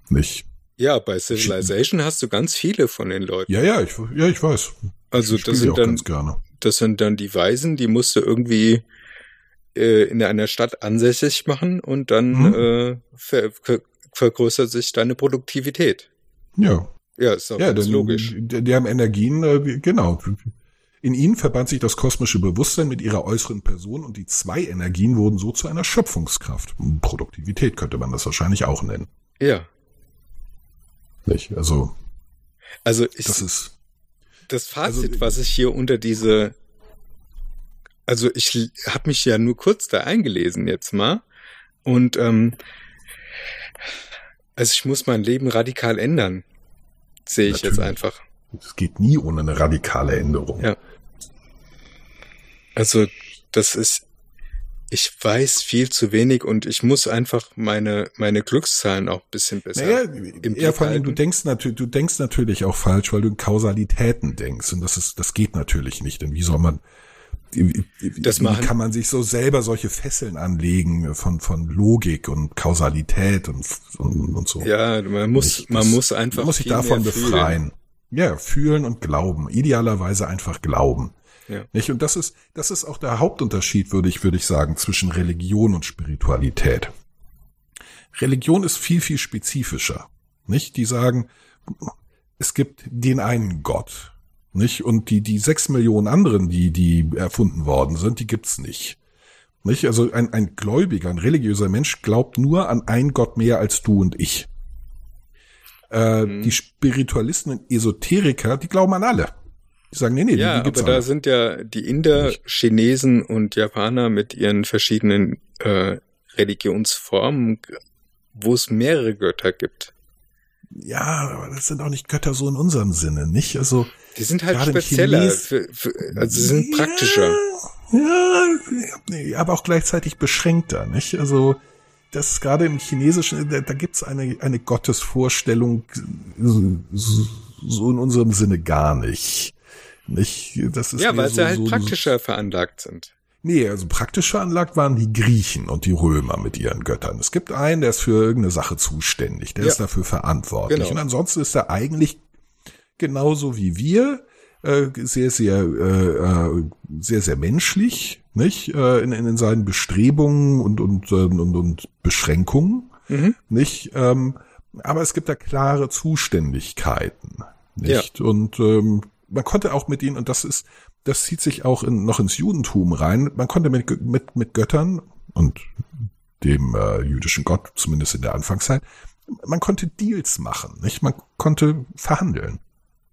Nicht? Ja, bei Civilization hast du ganz viele von den Leuten. Ja, ja, ich, ja, ich weiß. Also ich das sind dann. Das sind dann die Weisen, die musst du irgendwie äh, in einer Stadt ansässig machen und dann Mhm. äh, vergrößert sich deine Produktivität. Ja. Ja, ist doch Ja, ganz denn logisch. Die, die haben Energien, äh, genau. In ihnen verband sich das kosmische Bewusstsein mit ihrer äußeren Person und die zwei Energien wurden so zu einer Schöpfungskraft. Produktivität könnte man das wahrscheinlich auch nennen. Ja, Nicht? Also, also ich, das ist, das Fazit, also- was ich hier unter diese, also ich habe mich ja nur kurz da eingelesen jetzt mal und ähm, also ich muss mein Leben radikal ändern, sehe ich jetzt Natürlich. einfach. es geht nie ohne eine radikale Änderung. Ja. Also das ist, ich weiß viel zu wenig und ich muss einfach meine meine Glückszahlen auch ein bisschen besser. Naja, im ja, vor allem, du denkst natürlich, du denkst natürlich auch falsch, weil du in Kausalitäten denkst. Und das ist, das geht natürlich nicht. Denn wie soll man, Das wie machen- kann man sich so selber solche Fesseln anlegen von, von Logik und Kausalität und, und, und so. Ja, man muss, Nicht? man Das- muss einfach man muss sich davon fühlen. befreien. Ja, fühlen und glauben. Idealerweise einfach glauben. Ja. Nicht? Und das ist, das ist auch der Hauptunterschied, würde ich, würde ich sagen, zwischen Religion und Spiritualität. Religion ist viel, viel spezifischer. Nicht? Die sagen, es gibt den einen Gott. Nicht? Und die, die sechs Millionen anderen, die, die erfunden worden sind, die gibt's nicht. Nicht? Also ein, ein Gläubiger, ein religiöser Mensch glaubt nur an einen Gott mehr als du und ich. Äh, Mhm. Die Spiritualisten und Esoteriker, die glauben an alle. Die sagen, nee, nee, Ja, die, die gibt's aber da alle. sind ja die Inder, Nicht. Chinesen und Japaner mit ihren verschiedenen äh, Religionsformen, wo es mehrere Götter gibt. Ja, aber das sind auch nicht Götter so in unserem Sinne, nicht? Also Die sind halt Gerade spezieller, für, für, also sie sind praktischer. Ja, aber auch gleichzeitig beschränkter, nicht? Also das ist gerade im Chinesischen, da, da gibt's eine, eine Gottesvorstellung so, so in unserem Sinne gar nicht. Nicht? Das ist Ja, weil so, sie halt so, praktischer veranlagt sind. Nee, also praktisch veranlagt waren die Griechen und die Römer mit ihren Göttern. Es gibt einen, der ist für irgendeine Sache zuständig, der Ja. ist dafür verantwortlich. Genau. Und ansonsten ist er eigentlich genauso wie wir, äh, sehr, sehr, äh, äh, sehr, sehr menschlich, nicht? Äh, in, in seinen Bestrebungen und, und, ähm, und, und Beschränkungen, Mhm. nicht? Ähm, aber es gibt da klare Zuständigkeiten, nicht? Und ähm, man konnte auch mit ihnen, und das ist, das zieht sich auch in, noch ins Judentum rein, man konnte mit, mit, mit Göttern und dem äh, jüdischen Gott, zumindest in der Anfangszeit, man konnte Deals machen, nicht? Man konnte verhandeln.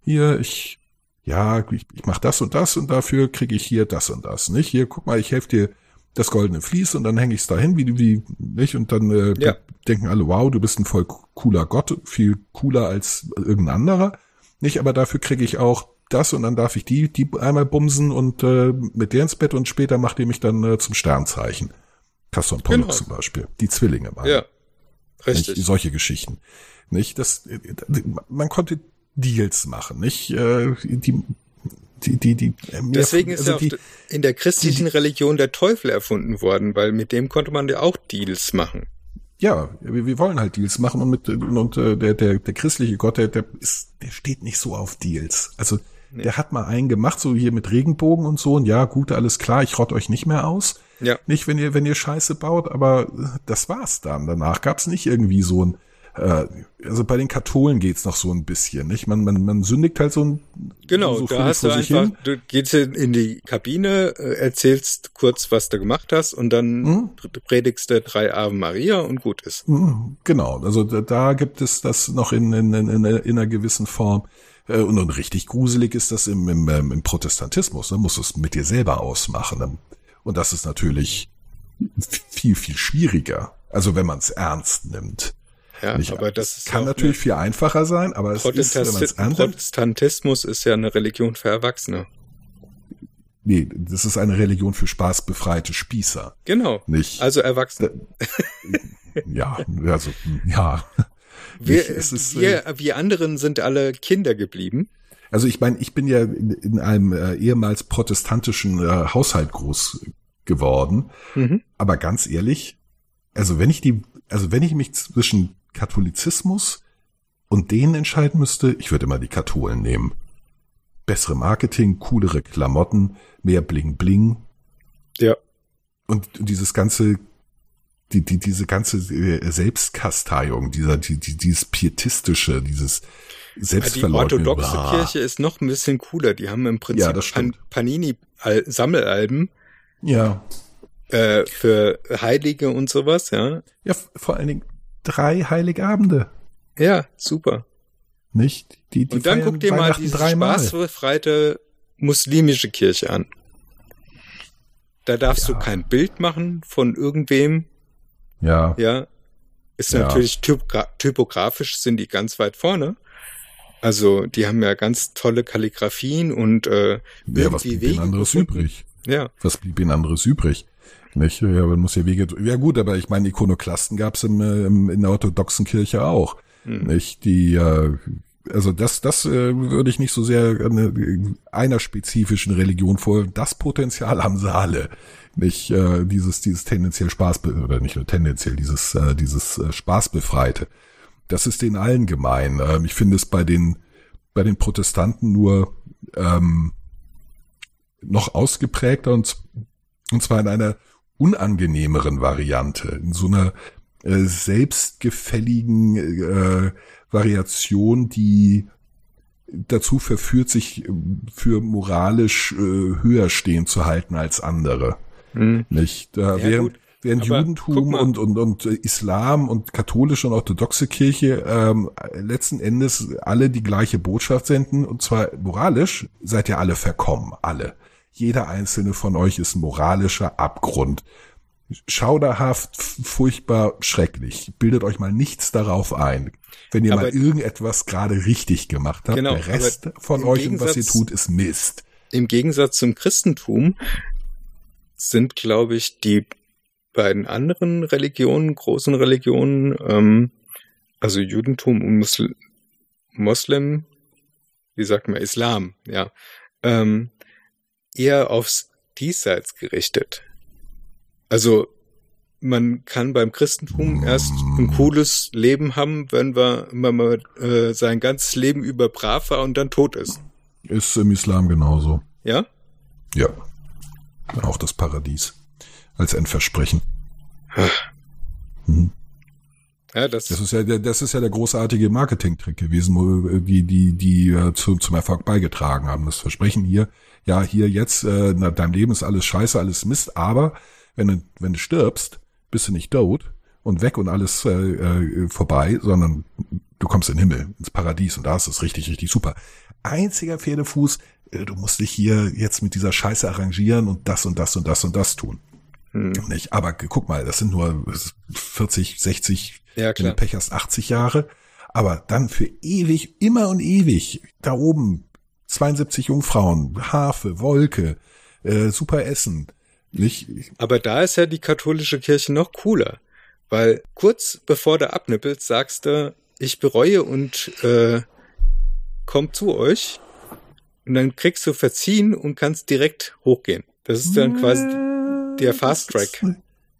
Hier, ich, ja, ich, ich mache das und das und dafür kriege ich hier das und das, nicht? Hier, guck mal, ich helfe dir das goldene Vlies und dann hänge ich es dahin, wie, wie, nicht? Und dann äh, Ja. denken alle, wow, du bist ein voll cooler Gott, viel cooler als irgendein anderer, nicht? Aber dafür kriege ich auch das und dann darf ich die, die einmal bumsen und äh, mit der ins Bett und später macht ihr mich dann äh, zum Sternzeichen. Castor und Pollux Genau. zum Beispiel, die Zwillinge waren. Ja, Nicht? richtig. Solche Geschichten. Nicht? Das, äh, man konnte Deals machen, nicht? Äh, Die, die, die, die, äh, Deswegen ist also ja auch die, in der christlichen Religion der Teufel erfunden worden, weil mit dem konnte man ja auch Deals machen. ja, wir, wir wollen halt Deals machen und mit und äh, der der der christliche Gott, der der ist der steht nicht so auf Deals. Also nee. der hat mal einen gemacht, so hier mit Regenbogen und so und ja, gut, alles klar, ich rott euch nicht mehr aus. Ja. Nicht, wenn ihr wenn ihr Scheiße baut, aber das war's dann. Danach gab's nicht irgendwie so ein äh, also bei den Katholen geht's noch so ein bisschen, nicht? Man, man, man sündigt halt so ein Genau, so da hast du einfach, hin. du gehst in die Kabine, äh, erzählst kurz, was du gemacht hast und dann Mhm. predigst du drei Ave Maria und gut ist. Mhm, Genau, also da, da gibt es das noch in, in, in, in einer gewissen Form. Äh, Und, und richtig gruselig ist das im, im, ähm, im Protestantismus. Da musst du es mit dir selber ausmachen. Und das ist natürlich viel, viel schwieriger. Also wenn man es ernst nimmt. Ja, Nicht, aber das ist kann natürlich viel einfacher sein, aber es ist, wenn man es nimmt, Protestantismus ist ja eine Religion für Erwachsene. nee, das ist eine Religion für spaßbefreite Spießer. Genau. Nicht, Also Erwachsene. ja, also, ja. Wir, Nicht, ist, äh, wir, wir anderen sind alle Kinder geblieben. Also ich meine, ich bin ja in, in einem äh, ehemals protestantischen äh, Haushalt groß geworden. Mhm. Aber ganz ehrlich, also wenn ich die, also wenn ich mich zwischen Katholizismus und denen entscheiden müsste, ich würde immer die Katholen nehmen. Bessere Marketing, coolere Klamotten, mehr Bling Bling Ja. und dieses ganze, die, die, diese ganze äh, Selbstkasteiung, dieser, die, die, dieses pietistische, dieses Ja, Die Selbstverleugnung. orthodoxe Ah. Kirche ist noch ein bisschen cooler. Die haben im Prinzip Ja. Panini-Sammelalben Ja, äh, für Heilige und sowas, ja. Ja, vor allen Dingen drei Heiligabende, Ja, super. nicht? Die, die Und dann guck dir mal diese spaßbefreite muslimische Kirche an. Da darfst Ja. du kein Bild machen von irgendwem, Ja, ja. Ist Ja. natürlich typogra typografisch sind die ganz weit vorne. Also die haben ja ganz tolle Kalligrafien und äh, ja, was blieb ihnen anderes übrig? Ja, Was blieb ihnen anderes übrig? Nicht? Ja, man muss ja Wege. Ja gut, aber ich meine, Ikonoklasten gab's im, äh, im, in der orthodoxen Kirche auch. Hm. Nicht? Die, äh, also das, das äh, würde ich nicht so sehr einer, einer spezifischen Religion vor. Das Potenzial haben sie alle. Nicht äh, dieses, dieses tendenziell Spaß oder nicht nur tendenziell, dieses, äh, dieses äh, Spaßbefreite. Das ist den allen gemein. Ähm, ich finde es bei den bei den Protestanten nur ähm, noch ausgeprägter und, und zwar in einer unangenehmeren Variante, in so einer äh, selbstgefälligen äh, Variation, die dazu verführt, sich äh, für moralisch äh, höher stehen zu halten als andere. Hm. Nicht? Äh, Ja, während während Aber Judentum und, und, und äh, Islam und katholische und orthodoxe Kirche ähm, letzten Endes alle die gleiche Botschaft senden, und zwar moralisch seid ihr alle verkommen, alle. Jeder einzelne von euch ist moralischer Abgrund. Schauderhaft, furchtbar, schrecklich. Bildet euch mal nichts darauf ein. Wenn ihr Aber- mal irgendetwas gerade richtig gemacht habt, Genau, der Rest von euch und was ihr tut, ist Mist. Im Gegensatz zum Christentum sind, glaube ich, die beiden anderen Religionen, großen Religionen, ähm, also Judentum und Musl Moslem, wie sagt man, Islam, ja, ähm, eher aufs Diesseits gerichtet. Also man kann beim Christentum erst ein cooles Leben haben, wenn wir, wenn man äh, sein ganzes Leben über brav war und dann tot ist. Ist im Islam genauso. Ja? Ja. Auch das Paradies. Als ein Versprechen. Mhm. Ja, das, Das ist ja der, das ist ja der großartige Marketing-Trick gewesen, die, die, die äh, zu, zum Erfolg beigetragen haben. Das Versprechen hier, ja, hier jetzt, äh, na, dein Leben ist alles scheiße, alles Mist, aber wenn du, wenn du stirbst, bist du nicht tot und weg und alles äh, äh, vorbei, sondern du kommst in den Himmel, ins Paradies und da ist es richtig, richtig super. Einziger Pferdefuß, äh, du musst dich hier jetzt mit dieser Scheiße arrangieren und das und das und das und das tun. Hm. Nicht? Aber guck mal, das sind nur 40, 60, Ja, wenn du Pech hast, 80 Jahre. Aber dann für ewig, immer und ewig, da oben 72 Jungfrauen, Harfe, Wolke, äh, super Essen. Nicht? Aber da ist ja die katholische Kirche noch cooler. Weil kurz bevor du abnippelst, sagst du, ich bereue und äh, komm zu euch. Und dann kriegst du verziehen und kannst direkt hochgehen. Das ist dann quasi der Fast Track.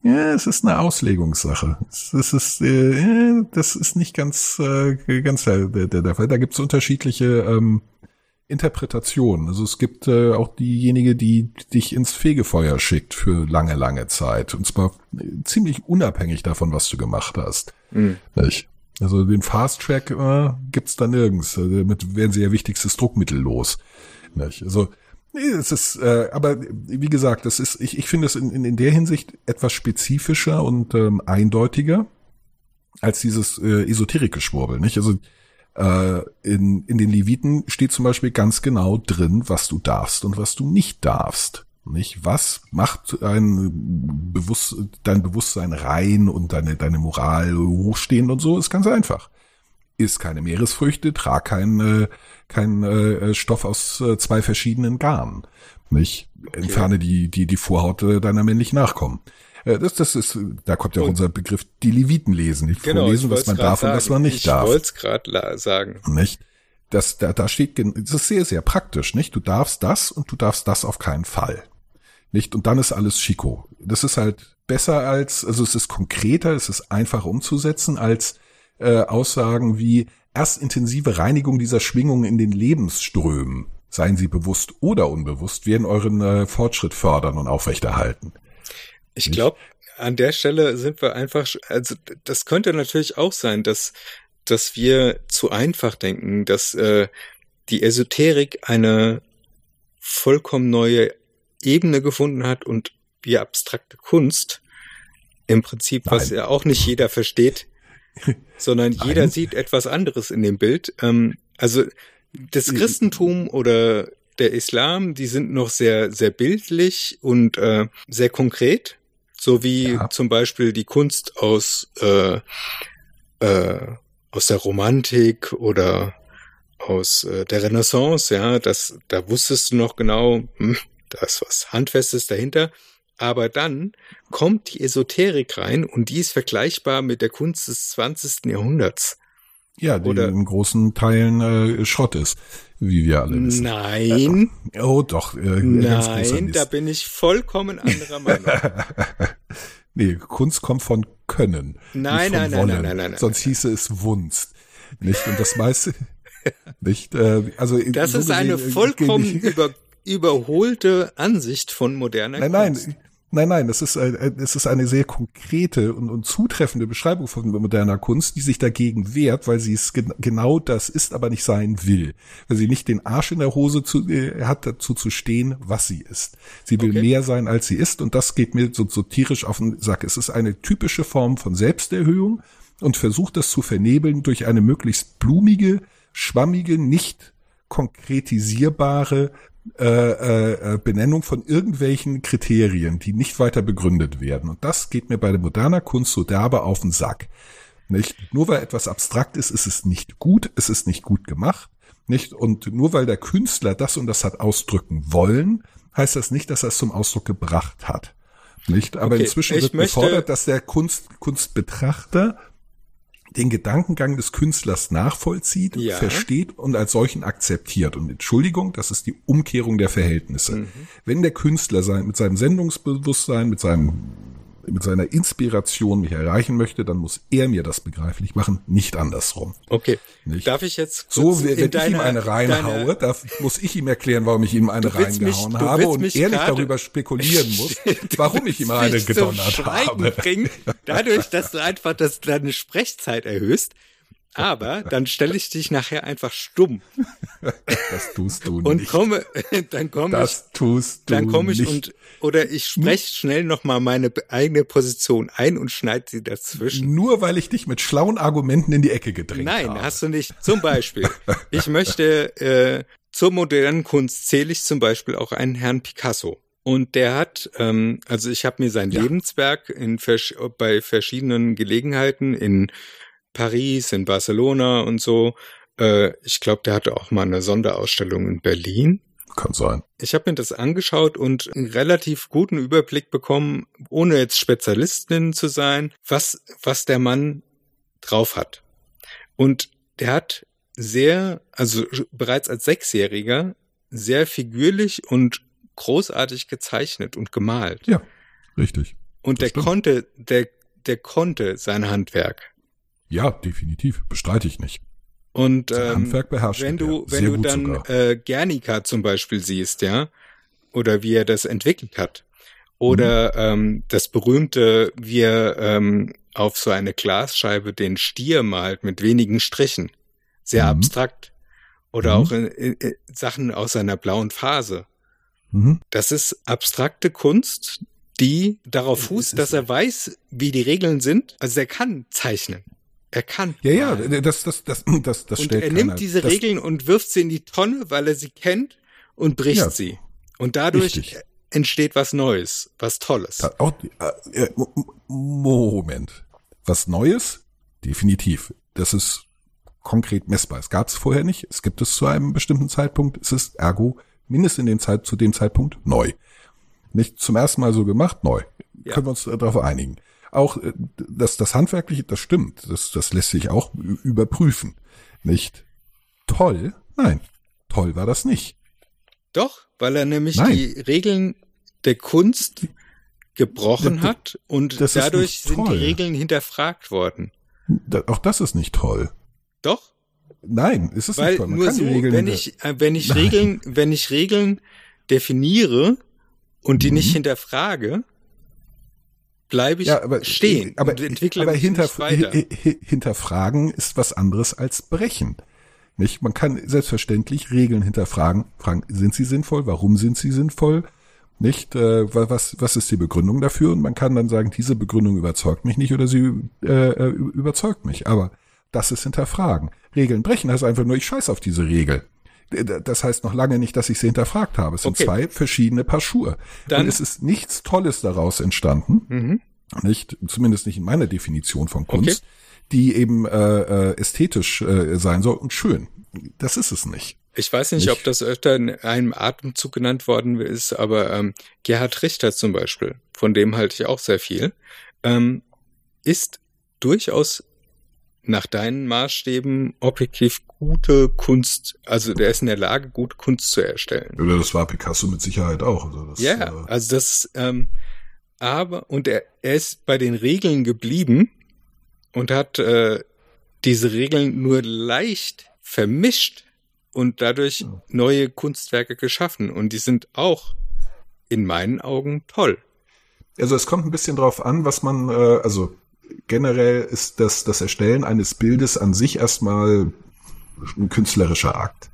Ja, es ist eine Auslegungssache. Das ist, äh, das ist nicht ganz, äh, ganz der, der, der Fall. Da gibt es unterschiedliche ähm, Interpretationen. Also es gibt äh, auch diejenige, die dich ins Fegefeuer schickt für lange, lange Zeit. Und zwar äh, ziemlich unabhängig davon, was du gemacht hast. Mhm. Also den Fast Track äh, gibt's da nirgends. Also damit werden sie ja wichtigstes Druckmittel los. Nicht? Also Nee, es ist, äh, aber wie gesagt, das ist, ich, ich finde es in, in, in der Hinsicht etwas spezifischer und ähm, eindeutiger als dieses äh, Esoterik-Geschwurbel, nicht? Also äh, in, in den Leviten steht zum Beispiel ganz genau drin, was du darfst und was du nicht darfst. Nicht? Was macht ein Bewusst, dein Bewusstsein rein und deine, deine Moral hochstehend und so? Ist ganz einfach. Iss keine Meeresfrüchte, trag kein, äh, kein äh, Stoff aus äh, zwei verschiedenen Garnen. Nicht? Entferne die, die, die Vorhaut äh, deiner männlichen Nachkommen. Äh, das, das ist, da kommt ja auch unser Begriff, die Leviten lesen, die genau, vorlesen, was man darf sagen. und was man nicht ich darf. Ich wollte es gerade sagen. Nicht? Das, da, da steht, das ist sehr, sehr praktisch, nicht? Du darfst das und du darfst das auf keinen Fall. Nicht? Und dann ist alles Chico. Das ist halt besser als, also es ist konkreter, es ist einfacher umzusetzen als äh, Aussagen wie erst intensive Reinigung dieser Schwingungen in den Lebensströmen, seien sie bewusst oder unbewusst, werden euren äh, Fortschritt fördern und aufrechterhalten. Ich glaube, an der Stelle sind wir einfach, also das könnte natürlich auch sein, dass, dass wir zu einfach denken, dass äh, die Esoterik eine vollkommen neue Ebene gefunden hat und wie abstrakte Kunst im Prinzip, was Nein. ja auch nicht jeder versteht, [laughs] sondern jeder Nein. sieht etwas anderes in dem Bild. Ähm, also das Christentum oder der Islam, die sind noch sehr, sehr bildlich und äh, sehr konkret so wie ja. zum Beispiel die Kunst aus, äh, äh, aus der Romantik oder aus äh, der Renaissance, ja, das, da wusstest du noch genau, hm, da ist was Handfestes dahinter. Aber dann kommt die Esoterik rein und die ist vergleichbar mit der Kunst des 20. Jahrhunderts. Ja, die Oder, in großen Teilen äh, Schrott ist, wie wir alle wissen. Nein. Äh, oh, doch. Äh, Nein, da bin ich vollkommen anderer Meinung. [laughs] nee, Kunst kommt von Können. Nein, nein, nein, nein, nein, nein, Sonst hieße es Wunst. Nicht? Und das meiste, [laughs] nicht, äh, also. Das ist eine vollkommen über, überholte Ansicht von moderner nein, Kunst. Nein, nein, Nein, nein, das ist, es ist eine sehr konkrete und, und zutreffende Beschreibung von moderner Kunst, die sich dagegen wehrt, weil sie es gen genau das ist, aber nicht sein will. Weil sie nicht den Arsch in der Hose zu, äh, hat, dazu zu stehen, was sie ist. Sie will okay. mehr sein, als sie ist und das geht mir so, so tierisch auf den Sack. Es ist eine typische Form von Selbsterhöhung und versucht das zu vernebeln durch eine möglichst blumige, schwammige, nicht konkretisierbare äh, äh, äh, Benennung von irgendwelchen Kriterien, die nicht weiter begründet werden. Und das geht mir bei der moderner Kunst so derbe auf den Sack. Nicht? Nur weil etwas abstrakt ist, ist es nicht gut, es ist nicht gut gemacht. Nicht? Und nur weil der Künstler das und das hat ausdrücken wollen, heißt das nicht, dass er es zum Ausdruck gebracht hat. Nicht? Aber okay, inzwischen wird gefordert, dass der Kunst, Kunstbetrachter den Gedankengang des Künstlers nachvollzieht, ja. versteht und als solchen akzeptiert. Und Entschuldigung, das ist die Umkehrung der Verhältnisse. Mhm. Wenn der Künstler sein, mit seinem Sendungsbewusstsein, mit seinem mit seiner Inspiration mich erreichen möchte, dann muss er mir das begreiflich machen, nicht andersrum. Okay. Nicht? Darf ich jetzt so, wenn ich deine, ihm eine reinhaue, darf, muss ich ihm erklären, warum ich ihm eine reingehauen mich, habe und er nicht darüber spekulieren muss, [laughs] warum ich ihm eine gedonnert habe. Bringen, dadurch, dass du einfach das, deine Sprechzeit erhöhst, aber dann stelle ich dich nachher einfach stumm. Das tust du und nicht. komme, [laughs] dann komme das tust du dann komme ich nicht. und oder ich spreche schnell noch mal meine eigene Position ein und schneide sie dazwischen. Nur weil ich dich mit schlauen Argumenten in die Ecke gedrängt Nein, habe. Nein, hast du nicht. Zum Beispiel, ich möchte äh, zur modernen Kunst zähle ich zum Beispiel auch einen Herrn Picasso. Und der hat, ähm, also ich habe mir sein ja. Lebenswerk in bei verschiedenen Gelegenheiten in Paris, in Barcelona und so. Äh, ich glaube, der hatte auch mal eine Sonderausstellung in Berlin. Kann sein. Ich habe mir das angeschaut und einen relativ guten Überblick bekommen, ohne jetzt Spezialistin zu sein, was, was der Mann drauf hat. Und der hat sehr, also bereits als Sechsjähriger, sehr figürlich und großartig gezeichnet und gemalt. Ja, richtig. Und der stimmt. konnte, der, der konnte sein Handwerk. Ja, definitiv. Bestreite ich nicht. Und ähm, Handwerk beherrscht wenn du, wenn du dann sogar. äh, Guernica zum Beispiel siehst, ja, oder wie er das entwickelt hat, oder Mhm. ähm, das berühmte, wie er ähm, auf so eine Glasscheibe den Stier malt mit wenigen Strichen, sehr Mhm. abstrakt, oder Mhm. auch in, in, in Sachen aus seiner blauen Phase. Mhm. Das ist abstrakte Kunst, die darauf fußt, dass er weiß, wie die Regeln sind. Also er kann zeichnen. Er kann. Ja, ja, das, das, das, [clears throat] das, das und stellt er keiner. nimmt diese das, Regeln und wirft sie in die Tonne, weil er sie kennt und bricht Ja. sie. Und dadurch Richtig. entsteht was Neues, was Tolles. Da- Auch, äh, Mo- Mo- Moment. Was Neues? Definitiv. Das ist konkret messbar. Es gab es vorher nicht. Es gibt es zu einem bestimmten Zeitpunkt. Es ist ergo mindestens in dem Zeit, zu dem Zeitpunkt neu. Nicht zum ersten Mal so gemacht, neu. Ja. Können wir uns darauf einigen. Auch äh, das, das Handwerkliche, das stimmt. Das, das lässt sich auch überprüfen. Nicht toll? Nein. Toll war das nicht. Doch, weil er nämlich Nein. die Regeln der Kunst gebrochen Das- hat und dadurch sind die. Regeln hinterfragt worden. Auch das ist nicht toll. Doch, Nein, es ist weil nicht toll. Man nur so, Regeln wenn ich, äh, wenn ich Nein. Regeln, wenn ich Regeln definiere und die Mhm. nicht hinterfrage, bleibe ich ja, aber, stehen aber, und entwickle aber hinter, hinterfragen ist was anderes als brechen. Nicht? Man kann selbstverständlich Regeln hinterfragen, fragen, sind sie sinnvoll, warum sind sie sinnvoll, nicht, äh, wa- was, was ist die Begründung dafür? Und man kann dann sagen, diese Begründung überzeugt mich nicht oder sie äh, äh, überzeugt mich. Aber das ist hinterfragen. Regeln brechen heißt einfach nur, ich scheiß auf diese Regel. D- Das heißt noch lange nicht, dass ich sie hinterfragt habe. Es sind Okay. zwei verschiedene Paar Schuhe. Dann- Und es ist nichts Tolles daraus entstanden Mhm. nicht, zumindest nicht in meiner Definition von Kunst, die eben äh, äh, ästhetisch äh, sein soll und schön. Das ist es nicht. Ich weiß nicht, Nicht? ob das öfter in einem Atemzug genannt worden ist, aber ähm, Gerhard Richter zum Beispiel, von dem halte ich auch sehr viel, ähm, ist durchaus nach deinen Maßstäben objektiv gute Kunst, also der ist in der Lage, gute Kunst zu erstellen. Oder das war Picasso mit Sicherheit auch. Also das, Ja, äh, also das, ähm, aber, und er, er ist bei den Regeln geblieben und hat äh, diese Regeln nur leicht vermischt und dadurch neue Kunstwerke geschaffen. Und die sind auch in meinen Augen toll. Also es kommt ein bisschen drauf an, was man, äh, also generell ist das, das Erstellen eines Bildes an sich erstmal ein künstlerischer Akt.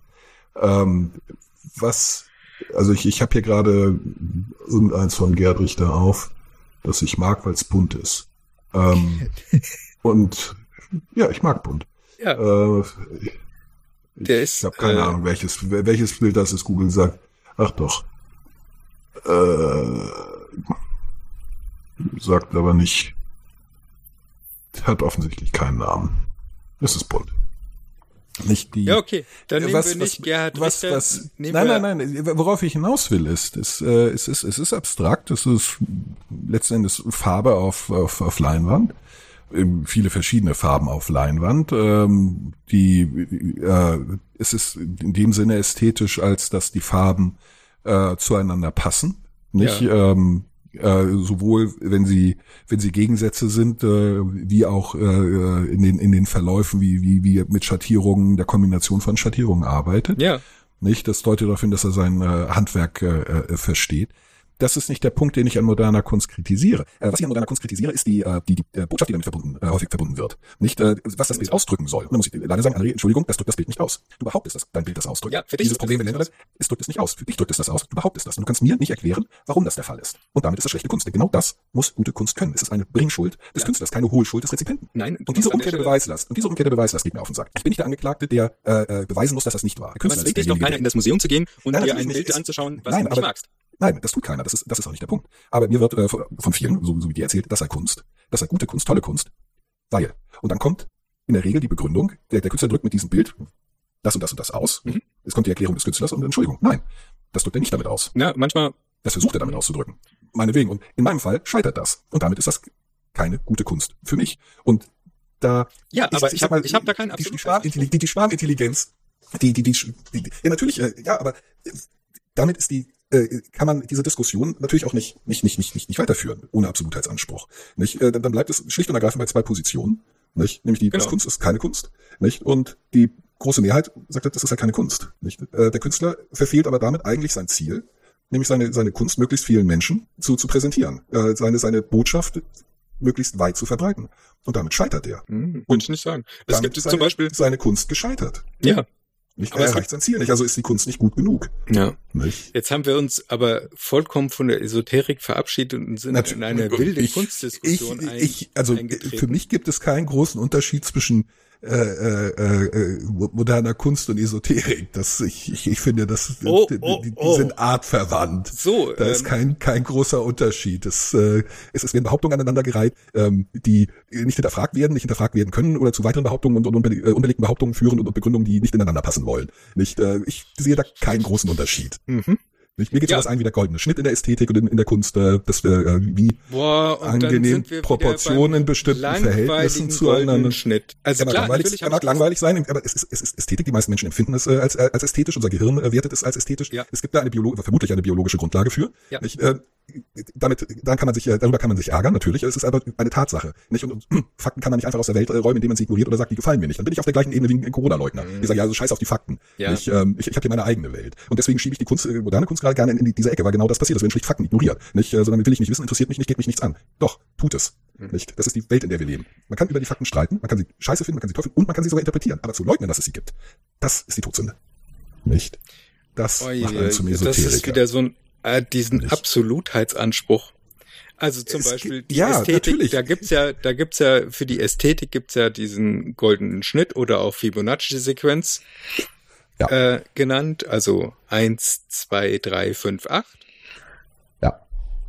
Ähm, was, also ich, ich habe hier gerade irgendeins von Gerd Richter auf, das ich mag, weil es bunt ist. Ähm, [laughs] und ja, ich mag bunt. Ja, Äh, ich Der ist, ich habe keine äh, Ahnung, welches, welches Bild das ist. Google sagt, ach doch. Äh, sagt aber nicht. Hat offensichtlich keinen Namen. Es ist bunt. Nicht die. ja, okay. Dann nehmen was, wir nicht was, Gerhard was, Richter. was, nein, nein, nein. Worauf ich hinaus will, ist, ist äh, es ist, es ist abstrakt. Es ist letzten Endes Farbe auf, auf, auf Leinwand. Ähm, Viele verschiedene Farben auf Leinwand. Ähm, die, äh, es ist in dem Sinne ästhetisch, als dass die Farben äh, zueinander passen. Nicht? Ähm, äh, sowohl wenn sie wenn sie Gegensätze sind äh, wie auch äh, in den in den Verläufen wie wie wie mit Schattierungen der Kombination von Schattierungen arbeitet. Ja, nicht? Das deutet darauf hin dass er sein äh, Handwerk äh, äh, versteht das ist nicht der Punkt, den ich an moderner Kunst kritisiere. Äh, was ich an moderner Kunst kritisiere, ist die, äh, die, die äh, Botschaft, die damit verbunden, äh, häufig verbunden wird. Nicht, äh, was das Bild ausdrücken soll. Und dann muss ich leider sagen, André, Entschuldigung, das drückt das Bild nicht aus. Du behauptest, dass dein Bild das ausdrückt. Ja, für dich Dieses Problem, es wenn nicht Länder es drückt es nicht aus. Für dich drückt es das aus. Du behauptest das. Und du kannst mir nicht erklären, warum das der Fall ist. Und damit ist es schlechte Kunst. Denn genau das muss gute Kunst können. Es ist eine Bringschuld des Ja. Künstlers, keine Hohlschuld des Rezipienten. nein. Und diese Stelle- Beweislast, und diese Umkehr der Beweislast geht mir auf den Sack. Ich bin nicht der Angeklagte, der äh, äh, beweisen muss, dass das nicht war. Der Aber Künstler es ist dich doch keiner, in das Museum zu gehen und Nein, dir ein. Bild anzuschauen, was Nein, du nicht aber- magst. Nein, das tut keiner. Das ist, das ist auch nicht der Punkt. Aber mir wird äh, von vielen, so, so wie dir erzählt, das sei Kunst. Das sei gute Kunst, tolle Kunst. Weil. Und dann kommt in der Regel die Begründung, der, der Künstler drückt mit diesem Bild das und das und das aus. Mhm. Es kommt die Erklärung des Künstlers und Entschuldigung. Nein, das drückt er nicht damit aus. Na, manchmal, Das versucht er damit auszudrücken. Meinetwegen. Und in meinem Fall scheitert das. Und damit ist das keine gute Kunst für mich. Und da ja, aber ich, sag habe ich hab da keinen die, die, Schwarmintelligenz, die, die Schwarmintelligenz, die, die, die, die, ja natürlich, äh, ja, aber äh, damit ist die äh, kann man diese Diskussion natürlich auch nicht, nicht, nicht, nicht, nicht, nicht weiterführen, ohne Absolutheitsanspruch. Nicht? Äh, dann bleibt es schlicht und ergreifend bei zwei Positionen. Nicht? Nämlich die Genau. das Kunst ist keine Kunst. Nicht? Und die große Mehrheit sagt, das ist halt keine Kunst. Nicht? Äh, der Künstler verfehlt aber damit eigentlich sein Ziel, nämlich seine, seine Kunst möglichst vielen Menschen zu, zu präsentieren, äh, seine, seine Botschaft möglichst weit zu verbreiten. Und damit scheitert er. Hm, Würde ich nicht sagen. Es gibt seine, zum Beispiel, seine Kunst gescheitert. ja, Nicht? Aber Er es erreicht sein Ziel nicht, also ist die Kunst nicht gut genug. ja. Nicht? Jetzt haben wir uns aber vollkommen von der Esoterik verabschiedet und sind Natu- in eine wilde ich, Kunstdiskussion ich, ein, ich, also eingetreten. für mich gibt es keinen großen Unterschied zwischen äh, äh, äh, moderner Kunst und Esoterik. Das ich, ich, ich finde, das Oh, die, oh, die, die oh. sind artverwandt. So, Da ist ähm, kein kein großer Unterschied. Es, äh, es, es werden Behauptungen aneinandergereiht, ähm, die nicht hinterfragt werden, nicht hinterfragt werden können oder zu weiteren Behauptungen und, und äh, unbelegten Behauptungen führen und, und Begründungen, die nicht ineinander passen wollen. Nicht, äh, ich sehe da keinen großen Unterschied. Mhm. Nicht? Mir geht Ja. sowas ein wie der goldene Schnitt in der Ästhetik und in, in der Kunst, äh, das äh, wie Boah, angenehm wir Proportionen in bestimmten Verhältnissen zueinander. Schnitt. Also mag, klar, langweilig, er mag langweilig sein, aber es ist, es ist Ästhetik. Die meisten Menschen empfinden es äh, als, äh, als ästhetisch. Unser Gehirn äh, wertet es als ästhetisch. Ja. Es gibt da eine Biolo vermutlich eine biologische Grundlage für. Ja. Nicht? Äh, damit, dann kann man sich, äh, darüber kann man sich ärgern, natürlich. Es ist aber eine Tatsache. Nicht? Und, und [clears throat] Fakten kann man nicht einfach aus der Welt äh, räumen, indem man sie ignoriert oder sagt, die gefallen mir nicht. Dann bin ich auf der gleichen Ebene wie ein Corona-Leugner. Ich sage, ja, also scheiß auf die Fakten. Mhm. Ja. Ich, ähm, ich, ich habe hier meine eigene Welt. Und deswegen schiebe ich die Kunst, äh, moderne Kunst gerade gerne in, in die- diese Ecke, weil genau das passiert. Es werden schlicht Fakten ignoriert. Nicht? Sondern will ich nicht wissen, interessiert mich nicht, geht mich nichts an. Doch, tut es. Mhm. Nicht? Das ist die Welt, in der wir leben. Man kann über die Fakten streiten, man kann sie scheiße finden, man kann sie toll finden und man kann sie sogar interpretieren. Aber zu leugnen, dass es sie gibt, das ist die Todsünde. Nicht? Das Oi, macht einen zum das Esoteriker. ist wieder so ein, äh, diesen Nicht? Absolutheitsanspruch. Also zum Beispiel die ja, Ästhetik, natürlich. da gibt's ja, da gibt's ja, für die Ästhetik gibt's ja diesen goldenen Schnitt oder auch Fibonacci-Sequenz Ja. äh, genannt, also eins, zwei, drei, fünf, acht. Ja.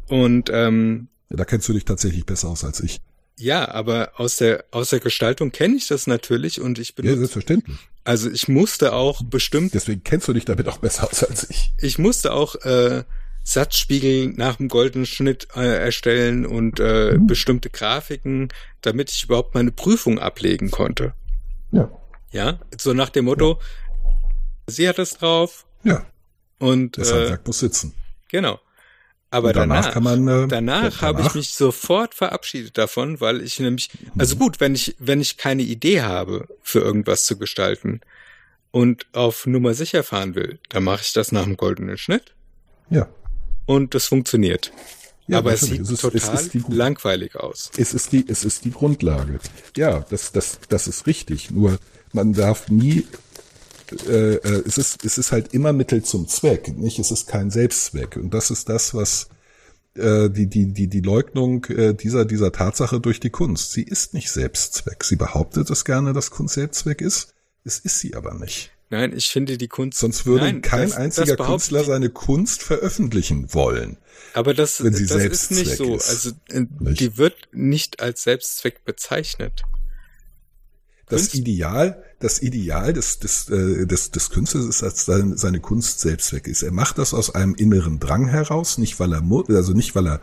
Und ähm, Da kennst du dich tatsächlich besser aus als ich. ja, aber aus der aus der Gestaltung kenne ich das natürlich und ich Ja, benutze, selbstverständlich. also ich musste auch bestimmt Deswegen kennst du dich damit auch besser aus als ich. ich musste auch äh, Satzspiegel nach dem goldenen Schnitt äh, erstellen und äh, bestimmte Grafiken, damit ich überhaupt meine Prüfung ablegen konnte. Ja. Ja, so nach dem Motto, sie hat es drauf Ja, und das äh, Handwerk muss sitzen. genau. Aber danach danach, kann man, äh, danach ja, habe ich danach- mich sofort verabschiedet davon, weil ich nämlich, also gut, wenn ich, wenn ich keine Idee habe, für irgendwas zu gestalten und auf Nummer sicher fahren will, dann mache ich das nach dem goldenen Schnitt Ja. Und das funktioniert. Ja, Aber es sieht Es ist- es total ist die- langweilig aus. Es ist die, es ist die Grundlage. Ja, das, das, das ist richtig. Nur man darf nie, äh, äh, es ist, es ist halt immer Mittel zum Zweck, nicht? Es ist kein Selbstzweck. Und das ist das, was äh, die, die, die, die Leugnung äh, dieser, dieser Tatsache durch die Kunst. Sie ist nicht Selbstzweck. Sie behauptet es gerne, dass Kunst Selbstzweck ist. Es ist sie aber nicht. Nein, ich finde die Kunst. Sonst würde Nein, kein das- einziger das Künstler seine Kunst veröffentlichen wollen. Aber das, wenn sie das ist nicht so. ist. Also äh, Nicht? die wird nicht als Selbstzweck bezeichnet. Das Kunst- Ideal, das Ideal des, des, äh, des, des Künstlers ist, dass seine, Kunst Selbstzweck ist. Er macht das aus einem inneren Drang heraus, nicht weil er also nicht weil er,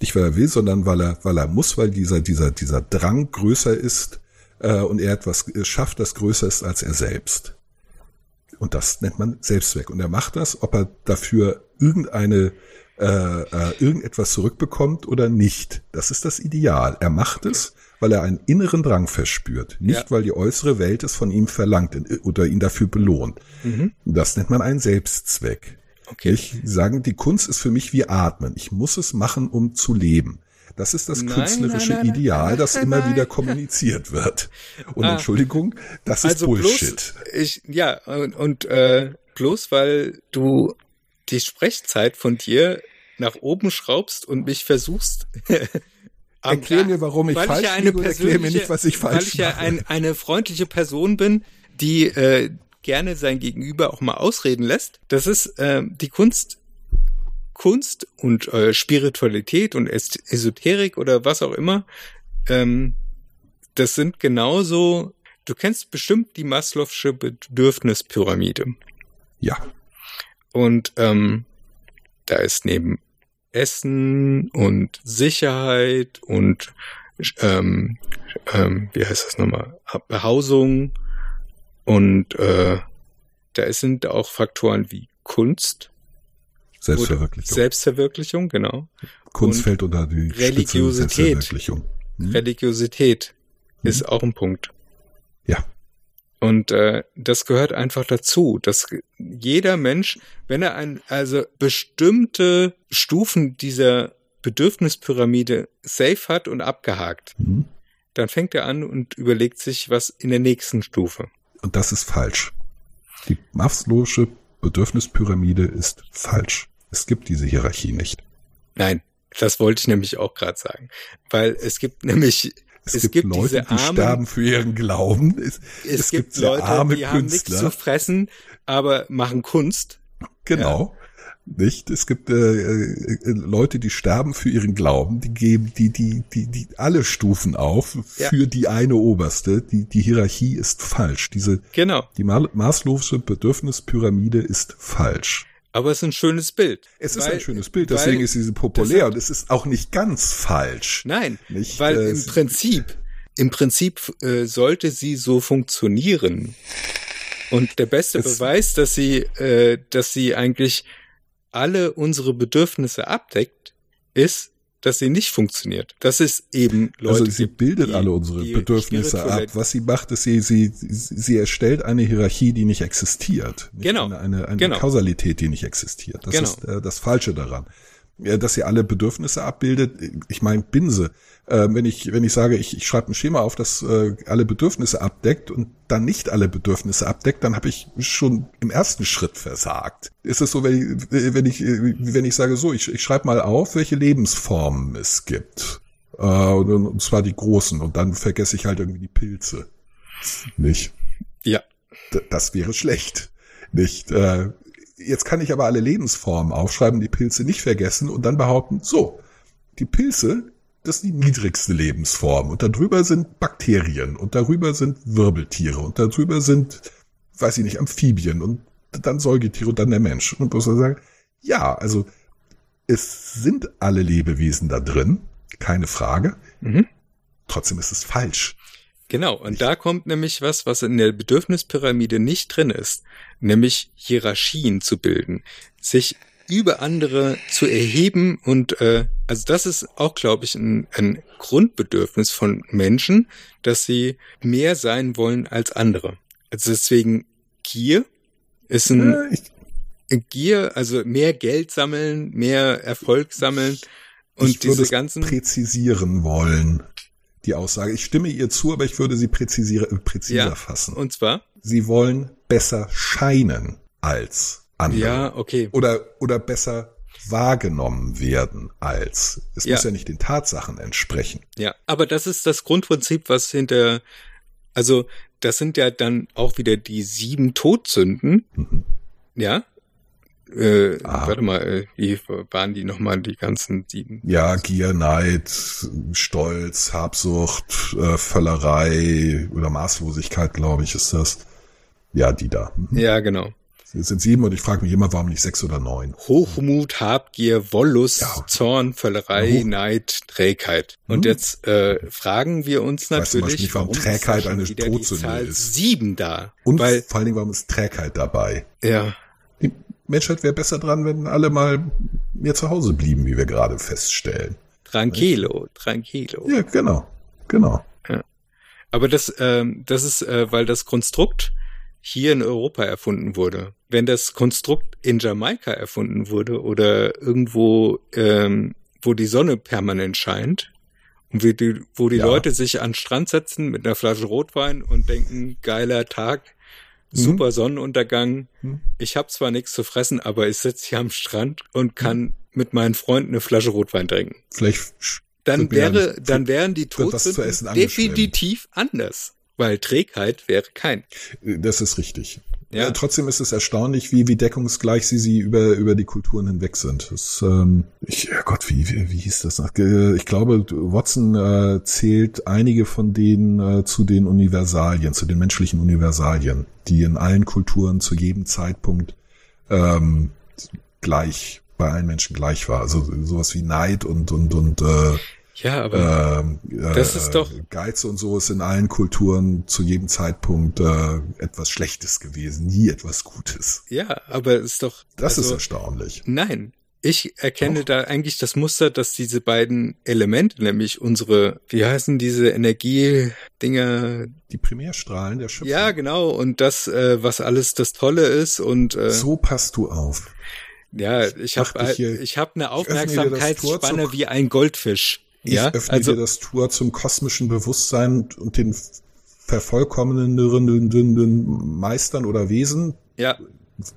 nicht weil er will, sondern weil er, weil er muss, weil dieser, dieser, dieser Drang größer ist äh, und er etwas äh, schafft, das größer ist als er selbst. Und das nennt man Selbstzweck. Und er macht das, ob er dafür irgendeine äh, äh, irgendetwas zurückbekommt oder nicht. Das ist das Ideal. Er macht es, weil er einen inneren Drang verspürt, nicht Ja. weil die äußere Welt es von ihm verlangt oder ihn dafür belohnt. Das nennt man einen Selbstzweck. Okay. Ich sagen, die Kunst ist für mich wie Atmen. Ich muss es machen, um zu leben. Das ist das Nein, künstlerische nein, nein, Ideal, das immer wieder kommuniziert wird. Und [laughs] Ah. Entschuldigung, das ist also Bullshit. bloß, ich, ja, und, und äh, bloß weil du die Sprechzeit von dir nach oben schraubst und mich versuchst. [laughs] Erklär mir, warum ich weil falsch ja eine liege und erklär mir nicht, was ich Weil falsch ich ja mache. ein, eine freundliche Person bin, die äh, gerne sein Gegenüber auch mal ausreden lässt. Das ist äh, die Kunst, Kunst und äh, Spiritualität und Es- Esoterik oder was auch immer. Ähm, das sind genauso. Du kennst bestimmt die Maslow'sche Bedürfnispyramide. Ja, Und ähm, da ist neben Essen und Sicherheit und ähm, ähm, wie heißt das nochmal? Behausung und äh, da sind auch Faktoren wie Kunst Selbstverwirklichung. Selbstverwirklichung, genau. Kunst fällt unter die Spitze Religiosität. Selbstverwirklichung. Hm? Religiosität ist auch ein Punkt. Ja. Und äh, das gehört einfach dazu, dass jeder Mensch, wenn er ein, also bestimmte Stufen dieser Bedürfnispyramide safe hat und abgehakt, Mhm. dann fängt er an und überlegt sich was in der nächsten Stufe. Und das ist falsch. Die Maslow'sche Bedürfnispyramide ist falsch. Es gibt diese Hierarchie nicht. Nein, das wollte ich nämlich auch gerade sagen, weil es gibt nämlich Es, Es gibt, gibt Leute, diese die armen- sterben für ihren Glauben. Es, es, gibt, sehr Leute, arme die haben nichts Künstler. zu fressen, aber machen Kunst. Genau. Nicht? Es gibt äh, äh, Leute, die sterben für ihren Glauben, die geben die die die die alle Stufen auf Ja. für die eine oberste. Die die Hierarchie ist falsch. Diese Genau. die Ma- Maslow'sche Bedürfnispyramide ist falsch. Aber es ist ein schönes Bild. Es ist Weil- ein schönes Bild, weil- deswegen ist sie populär und es ist auch nicht ganz falsch. Nein, Nicht, weil äh, im Prinzip, im Prinzip äh, sollte sie so funktionieren. Und der beste Es- Beweis, dass sie, äh, dass sie eigentlich alle unsere Bedürfnisse abdeckt, ist, dass sie nicht funktioniert. Das ist eben Leute. also sie bildet die- alle unsere Bedürfnisse ab. Was sie macht, ist, sie, sie, sie erstellt eine Hierarchie, die nicht existiert. Nicht Genau. Eine, eine, eine Genau. Kausalität, die nicht existiert. Das Genau. ist äh, das Falsche daran. Ja, dass sie alle Bedürfnisse abbildet. Ich meine, Binse. Äh, wenn ich wenn ich sage, ich, ich schreibe ein Schema auf, das äh, alle Bedürfnisse abdeckt und dann nicht alle Bedürfnisse abdeckt, dann habe ich schon im ersten Schritt versagt. Ist es so, wenn ich wenn ich, wenn ich sage, so, ich, ich schreibe mal auf, welche Lebensformen es gibt. Äh, und, und zwar die großen. Und dann vergesse ich halt irgendwie die Pilze. Nicht? Ja, D das wäre schlecht. Nicht? Äh, jetzt kann ich aber alle Lebensformen aufschreiben, die Pilze nicht vergessen und dann behaupten, so, die Pilze, das ist die niedrigste Lebensform und darüber sind Bakterien und darüber sind Wirbeltiere und darüber sind, weiß ich nicht, Amphibien und dann Säugetiere und dann der Mensch. Und muss man sagen, ja, also es sind alle Lebewesen da drin, keine Frage. Mhm. Trotzdem ist es falsch. Genau, und da kommt nämlich was, was in der Bedürfnispyramide nicht drin ist, nämlich Hierarchien zu bilden, sich über andere zu erheben und äh, also das ist auch, glaube ich, ein, ein Grundbedürfnis von Menschen, dass sie mehr sein wollen als andere. Also deswegen Gier ist ein Gier, also mehr Geld sammeln, mehr Erfolg sammeln und ich diese es ganzen präzisieren wollen, die Aussage. Ich stimme ihr zu, aber ich würde sie präzisier, präziser ja fassen. und zwar sie wollen besser scheinen als andere. ja okay Oder, oder besser wahrgenommen werden als. Es Ja. muss ja nicht den Tatsachen entsprechen. Ja, aber das ist das Grundprinzip, was hinter, also das sind ja dann auch wieder die sieben Todsünden, Mhm. ja. Äh, warte mal, äh, wie waren die nochmal die ganzen sieben? Ja, Gier, Neid, Stolz, Habsucht, äh, Völlerei oder Maßlosigkeit, glaube ich, ist das. Ja, die da. Mhm. Ja, genau. Es sind sieben und ich frage mich immer, warum nicht sechs oder neun. Hochmut, Habgier, Wollust, Ja. Zorn, Völlerei, Ja, Neid, Trägheit. Und Hm. jetzt äh, fragen wir uns weiß Beispiel natürlich, nicht, warum warum Trägheit eine Todsünde ist. sieben da? Und Weil, vor allen Dingen, warum ist Trägheit dabei? ja, Die Menschheit wäre besser dran, wenn alle mal mehr zu Hause blieben, wie wir gerade feststellen. tranquilo, tranquilo. Ja, genau. Genau. Aber das, ähm, das ist, äh, weil das Konstrukt hier in Europa erfunden wurde. Wenn das Konstrukt in Jamaika erfunden wurde oder irgendwo, ähm, wo die Sonne permanent scheint und wie die, wo die Ja. Leute sich an den Strand setzen mit einer Flasche Rotwein und denken, geiler Tag, super Sonnenuntergang. Mhm. Ich habe zwar nichts zu fressen, aber ich sitze hier am Strand und kann mit meinen Freunden eine Flasche Rotwein trinken. Vielleicht Dann wäre, dann- wären die Todsünden definitiv anders, weil Trägheit wäre kein. das ist richtig. Ja. Äh, Trotzdem ist es erstaunlich, wie, wie deckungsgleich sie, sie über, über die Kulturen hinweg sind. Das, ähm, ich, ja Gott, wie, wie, wie hieß das noch? Ich glaube, Watson äh, zählt einige von denen äh, zu den Universalien, zu den menschlichen Universalien, die in allen Kulturen zu jedem Zeitpunkt ähm, gleich bei allen Menschen gleich war. Also sowas wie Neid und und und äh, Ja, aber Ähm, das ist doch- Geiz und so ist in allen Kulturen zu jedem Zeitpunkt äh, etwas Schlechtes gewesen, nie etwas Gutes. ja, aber es ist doch. Das also, ist erstaunlich. Nein. Ich erkenne Doch. da eigentlich das Muster, dass diese beiden Elemente, nämlich unsere, wie heißen diese Energiedinger? Die Primärstrahlen der Schöpfung. Ja, genau. Und das, äh, was alles das Tolle ist. Und äh, So passt du auf. ja, ich habe hier- ich habe eine Aufmerksamkeitsspanne wie ein Goldfisch. Ich ja, öffne also dir das Tor zum kosmischen Bewusstsein und den vervollkommnenden Meistern oder Wesen. ja,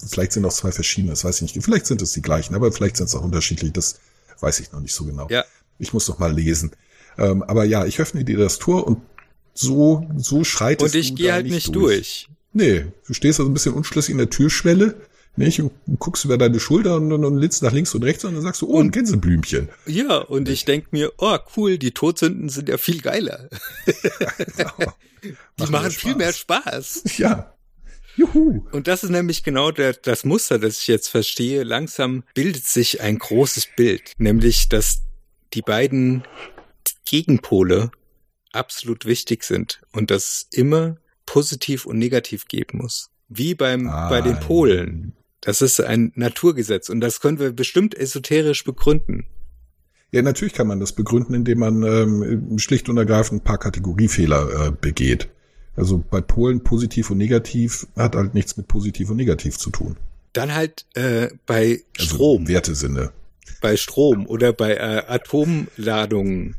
Vielleicht sind auch zwei verschiedene, das weiß ich nicht. Vielleicht sind es die gleichen, aber vielleicht sind es auch unterschiedlich. Das weiß ich noch nicht so genau. ja. Ich muss noch mal lesen. Ähm, aber ja, ich öffne dir das Tor und so, so schreitest Und ich du gehe halt nicht durch. Nee, du stehst also ein bisschen unschlüssig in der Türschwelle, nicht? Und guckst über deine Schulter und, und, und nach links und rechts und dann sagst du, oh, ein Gänseblümchen. Ja, und ich denk mir, oh cool, die Todsünden sind ja viel geiler. [laughs] Die Machen machen mehr viel mehr Spaß. Ja. Juhu. Und das ist nämlich genau der, das Muster, das ich jetzt verstehe. Langsam bildet sich ein großes Bild, nämlich dass die beiden Gegenpole absolut wichtig sind und dass es immer positiv und negativ geben muss. Wie beim, Ah, bei den Polen. Das ist ein Naturgesetz und das können wir bestimmt esoterisch begründen. Ja, natürlich kann man das begründen, indem man ähm, schlicht und ergreifend ein paar Kategoriefehler äh, begeht. Also bei Polen positiv und negativ hat halt nichts mit positiv und negativ zu tun. Dann halt äh, bei Also Strom, Wertesinne. bei Strom oder bei äh, Atomladungen.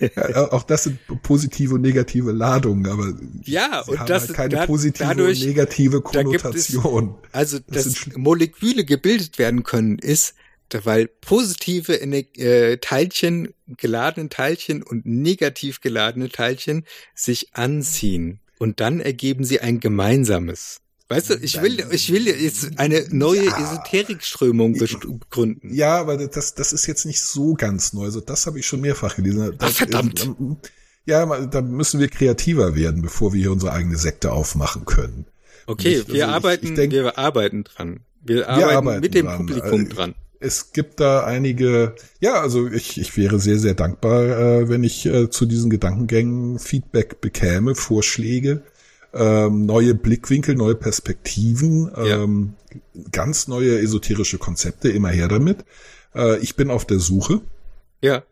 Ja, auch das sind positive und negative Ladungen, aber Ja, sie und haben das halt keine da- positive dadurch- und negative da gibt es- Konnotation. Also, Das dass Moleküle gebildet werden können, ist, da- weil positive äh, Teilchen, geladene Teilchen und negativ geladene Teilchen sich anziehen. Und dann ergeben sie ein gemeinsames. Weißt du, ich will, ich will jetzt eine neue Ja. Esoterikströmung begründen. Ja, aber das, das ist jetzt nicht so ganz neu. Also das habe ich schon mehrfach gelesen. Das, verdammt. ähm, Ja, da müssen wir kreativer werden, bevor wir hier unsere eigene Sekte aufmachen können. Okay, Ich- also wir ich- arbeiten, ich denk- wir arbeiten dran. Wir arbeiten, arbeiten mit dem dran. Publikum Äh, dran. Es gibt da einige, ja, also ich, ich wäre sehr, sehr dankbar, äh, wenn ich äh, zu diesen Gedankengängen Feedback bekäme, Vorschläge, ähm, neue Blickwinkel, neue Perspektiven, Ja. ähm, ganz neue esoterische Konzepte, immer her damit. Äh, ich bin auf der Suche. Ja.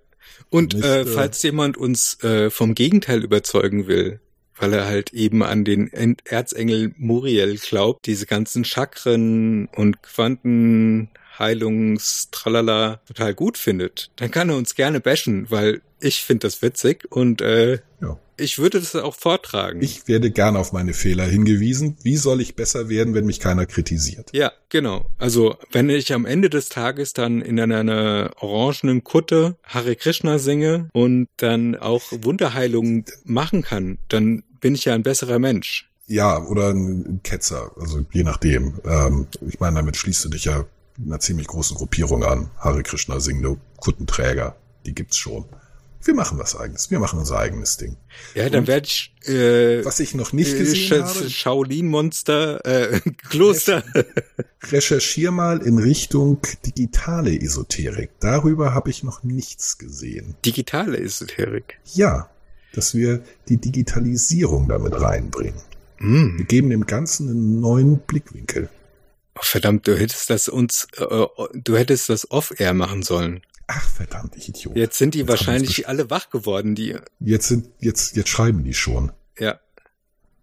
Und Nicht, äh, äh, falls jemand uns äh, vom Gegenteil überzeugen will, weil er halt eben an den En- Erzengel Muriel glaubt, diese ganzen Chakren und Quantenheilungs tralala total gut findet, dann kann er uns gerne bashen, weil ich finde das witzig und äh, Ja. Ich würde das auch vortragen. Ich werde gern auf meine Fehler hingewiesen. Wie soll ich besser werden, wenn mich keiner kritisiert? Ja, genau. Also, wenn ich am Ende des Tages dann in einer, einer orangenen Kutte Hare Krishna singe und dann auch Wunderheilungen machen kann, dann bin ich ja ein besserer Mensch. Ja, oder ein Ketzer, also je nachdem. Ähm, ich meine, damit schließt du dich ja einer ziemlich großen Gruppierung an. Hare Krishna singende Kuttenträger, die gibt's schon. Wir machen was eigenes, wir machen unser eigenes Ding. Ja, dann werde ich äh, Was ich noch nicht äh, gesehen Sch- habe, Shaolin-Monster, äh, [laughs] Kloster. recherchier mal in Richtung digitale Esoterik. Darüber habe ich noch nichts gesehen. Digitale Esoterik. Ja, dass wir die Digitalisierung damit reinbringen. Hm. Wir geben dem Ganzen einen neuen Blickwinkel. Oh, verdammt, du hättest das uns, äh, du hättest das off-air machen sollen. Ach, verdammt, ich Idiot. Jetzt sind die Jetzt wahrscheinlich alle wach geworden, die, Jetzt sind, jetzt, jetzt schreiben die schon. ja.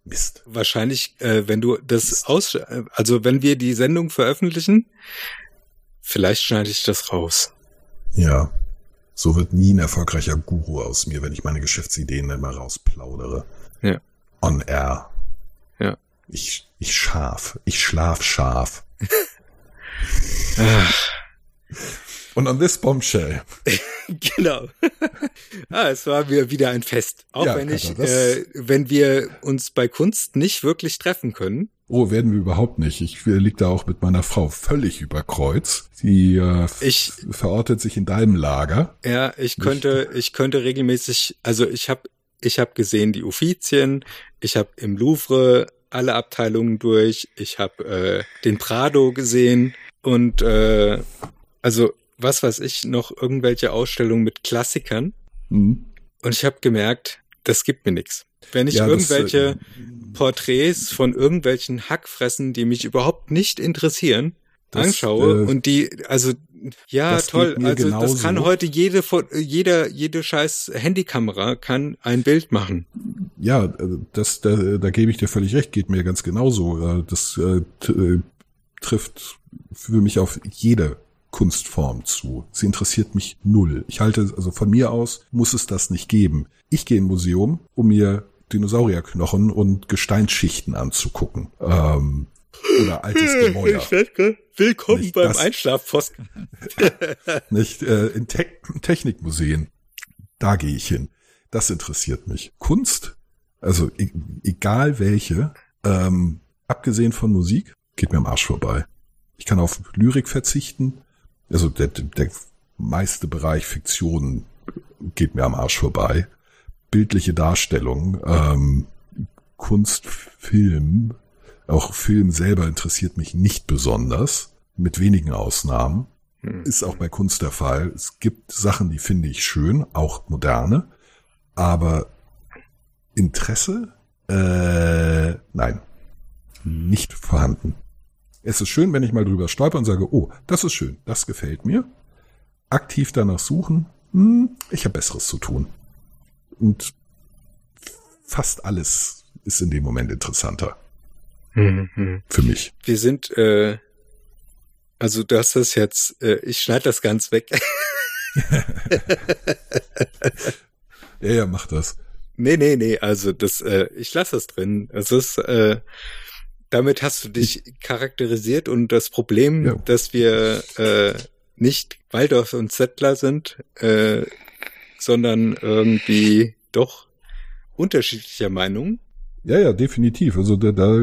Mist. wahrscheinlich, äh, wenn du das aus, äh, also wenn wir die Sendung veröffentlichen, vielleicht schneide ich das raus. Ja. So wird nie ein erfolgreicher Guru aus mir, wenn ich meine Geschäftsideen immer rausplaudere. Ja. On air. Ja. Ich, ich scharf. Ich schlaf scharf. Ach, Und on this bombshell. [laughs] genau. [laughs] ah, es war wieder ein Fest. Auch Ja, wenn ich, äh, wenn wir uns bei Kunst nicht wirklich treffen können. Oh, werden wir überhaupt nicht. Ich lieg da auch mit meiner Frau völlig über Kreuz. Die äh, Ich- verortet sich in deinem Lager. Ja, ich könnte, ich könnte regelmäßig, also ich habe, ich habe gesehen die Uffizien, ich habe im Louvre alle Abteilungen durch, ich habe äh, den Prado gesehen und äh, also was weiß ich, noch irgendwelche Ausstellungen mit Klassikern. Mhm. Und ich habe gemerkt, das gibt mir nichts. Wenn ich Ja, das, irgendwelche äh, Porträts von irgendwelchen Hackfressen, die mich überhaupt nicht interessieren, Das, anschaue äh, und die, also ja, das toll. Also das genauso. kann heute jede, jeder, jede scheiß Handykamera kann ein Bild machen. Ja, äh, das, da, da gebe ich dir völlig recht, geht mir ganz genauso. Äh, Das äh, äh, trifft für mich auf jede Kunstform zu. Sie interessiert mich null. Ich halte, also von mir aus muss es das nicht geben. Ich gehe in ein Museum, um mir Dinosaurierknochen und Gesteinsschichten anzugucken. Ähm, oder altes [laughs] Gemäuer. Willkommen Nicht beim das. Einschlafpfosten. [laughs] nicht äh, in Te Technikmuseen. Da gehe ich hin. Das interessiert mich. Kunst, also e egal welche, ähm, abgesehen von Musik, geht mir am Arsch vorbei. Ich kann auf Lyrik verzichten. Also der, der meiste Bereich Fiktion geht mir am Arsch vorbei. Bildliche Darstellung, ähm, Kunst, Film, auch Film selber interessiert mich nicht besonders, mit wenigen Ausnahmen. Hm. Ist auch bei Kunst der Fall. Es gibt Sachen, die finde ich schön, auch moderne, aber Interesse? Äh, nein, nicht vorhanden. Es ist schön, wenn ich mal drüber stolper und sage, oh, das ist schön, das gefällt mir. Aktiv danach suchen, hm, ich habe Besseres zu tun. Und fast alles ist in dem Moment interessanter Mhm. für mich. Wir sind, äh, also du hast das jetzt, äh, ich schneide das ganz weg. [laughs] Ja, ja, mach das. nee, nee, nee, also das, äh, ich lasse das drin. Es ist, äh, damit hast du dich charakterisiert und das Problem, Ja. dass wir äh, nicht Waldorf und Zettler sind, äh, sondern irgendwie doch unterschiedlicher Meinung. Ja, ja, definitiv. Also da, da,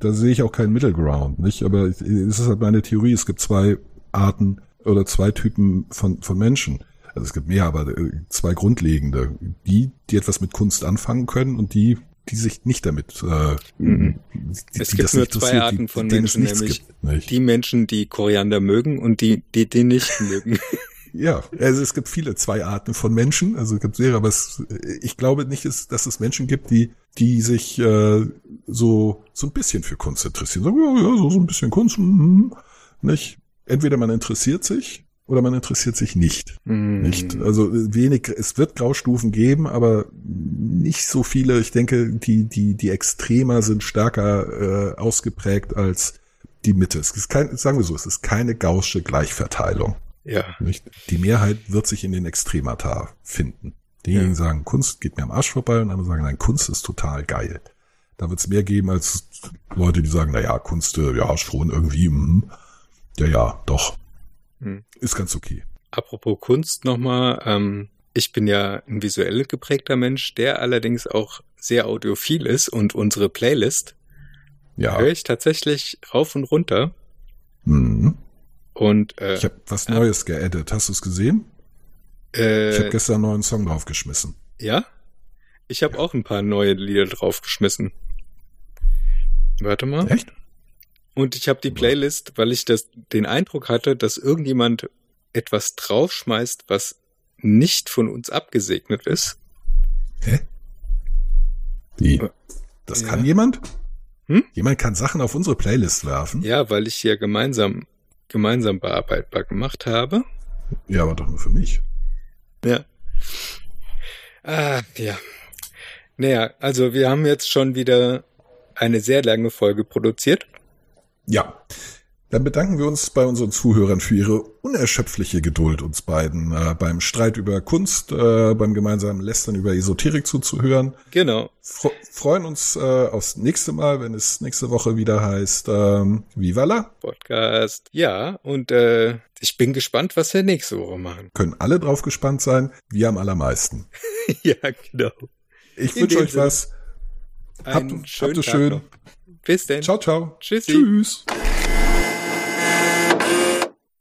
da sehe ich auch keinen Middle Ground, nicht? Aber es ist halt meine Theorie, es gibt zwei Arten oder zwei Typen von, von Menschen. Also es gibt mehr, aber äh, zwei grundlegende. Die, die etwas mit Kunst anfangen können und die, die sich nicht damit äh, Mhm. die, Es die gibt nur zwei Arten die, von es Menschen, nämlich gibt? Die Menschen, die Koriander mögen und die, die den nicht [laughs] mögen. Ja, also es gibt viele zwei Arten von Menschen, also es gibt sehr, aber es, ich glaube nicht, dass es Menschen gibt, die, die sich äh, so so ein bisschen für Kunst interessieren. Sagen, ja, so, so ein bisschen Kunst, mhm, nicht? Entweder man interessiert sich oder man interessiert sich nicht. Nicht? Also wenig, es wird Graustufen geben, aber nicht so viele. Ich denke, die, die, die Extremer sind stärker äh, ausgeprägt als die Mitte. Es ist kein, sagen wir so, es ist keine gaussche Gleichverteilung. Ja. Nicht? Die Mehrheit wird sich in den Extremata finden. Diejenigen Ja. sagen, Kunst geht mir am Arsch vorbei und andere sagen, nein, Kunst ist total geil. Da wird es mehr geben als Leute, die sagen, na ja, Kunst, äh, ja, schon irgendwie, mhm. ja, ja, doch. Hm. Ist ganz okay. Apropos Kunst nochmal, ähm, ich bin ja ein visuell geprägter Mensch, der allerdings auch sehr audiophil ist und unsere Playlist Ja. höre ich tatsächlich rauf und runter. Mhm. Und äh, Ich habe was Neues geaddet. Hast du es gesehen? äh, Ich habe gestern einen neuen Song draufgeschmissen. ja, ich habe auch ein paar neue Lieder draufgeschmissen. Warte mal. Echt? Und ich habe die Playlist, weil ich das den Eindruck hatte, dass irgendjemand etwas draufschmeißt, was nicht von uns abgesegnet ist. Hä? Wie? Das Ja. kann jemand? Hm? Jemand kann Sachen auf unsere Playlist werfen? Ja, weil ich ja gemeinsam gemeinsam bearbeitbar gemacht habe. Ja, aber doch nur für mich. Ja. Ah, ja. Naja, also wir haben jetzt schon wieder eine sehr lange Folge produziert. Ja. Dann bedanken wir uns bei unseren Zuhörern für ihre unerschöpfliche Geduld, uns beiden äh, beim Streit über Kunst, äh, beim gemeinsamen Lästern über Esoterik zuzuhören. Genau. Fre freuen uns äh, aufs nächste Mal, wenn es nächste Woche wieder heißt ähm, Viva la. Podcast. Ja, und äh, ich bin gespannt, was wir nächste Woche machen. Können alle drauf gespannt sein, wir am allermeisten. [laughs] ja, genau. Ich wünsche euch Sinne. was. Habt, habt es schön. noch. Bis denn. Ciao, ciao. Tschüssi. Tschüss.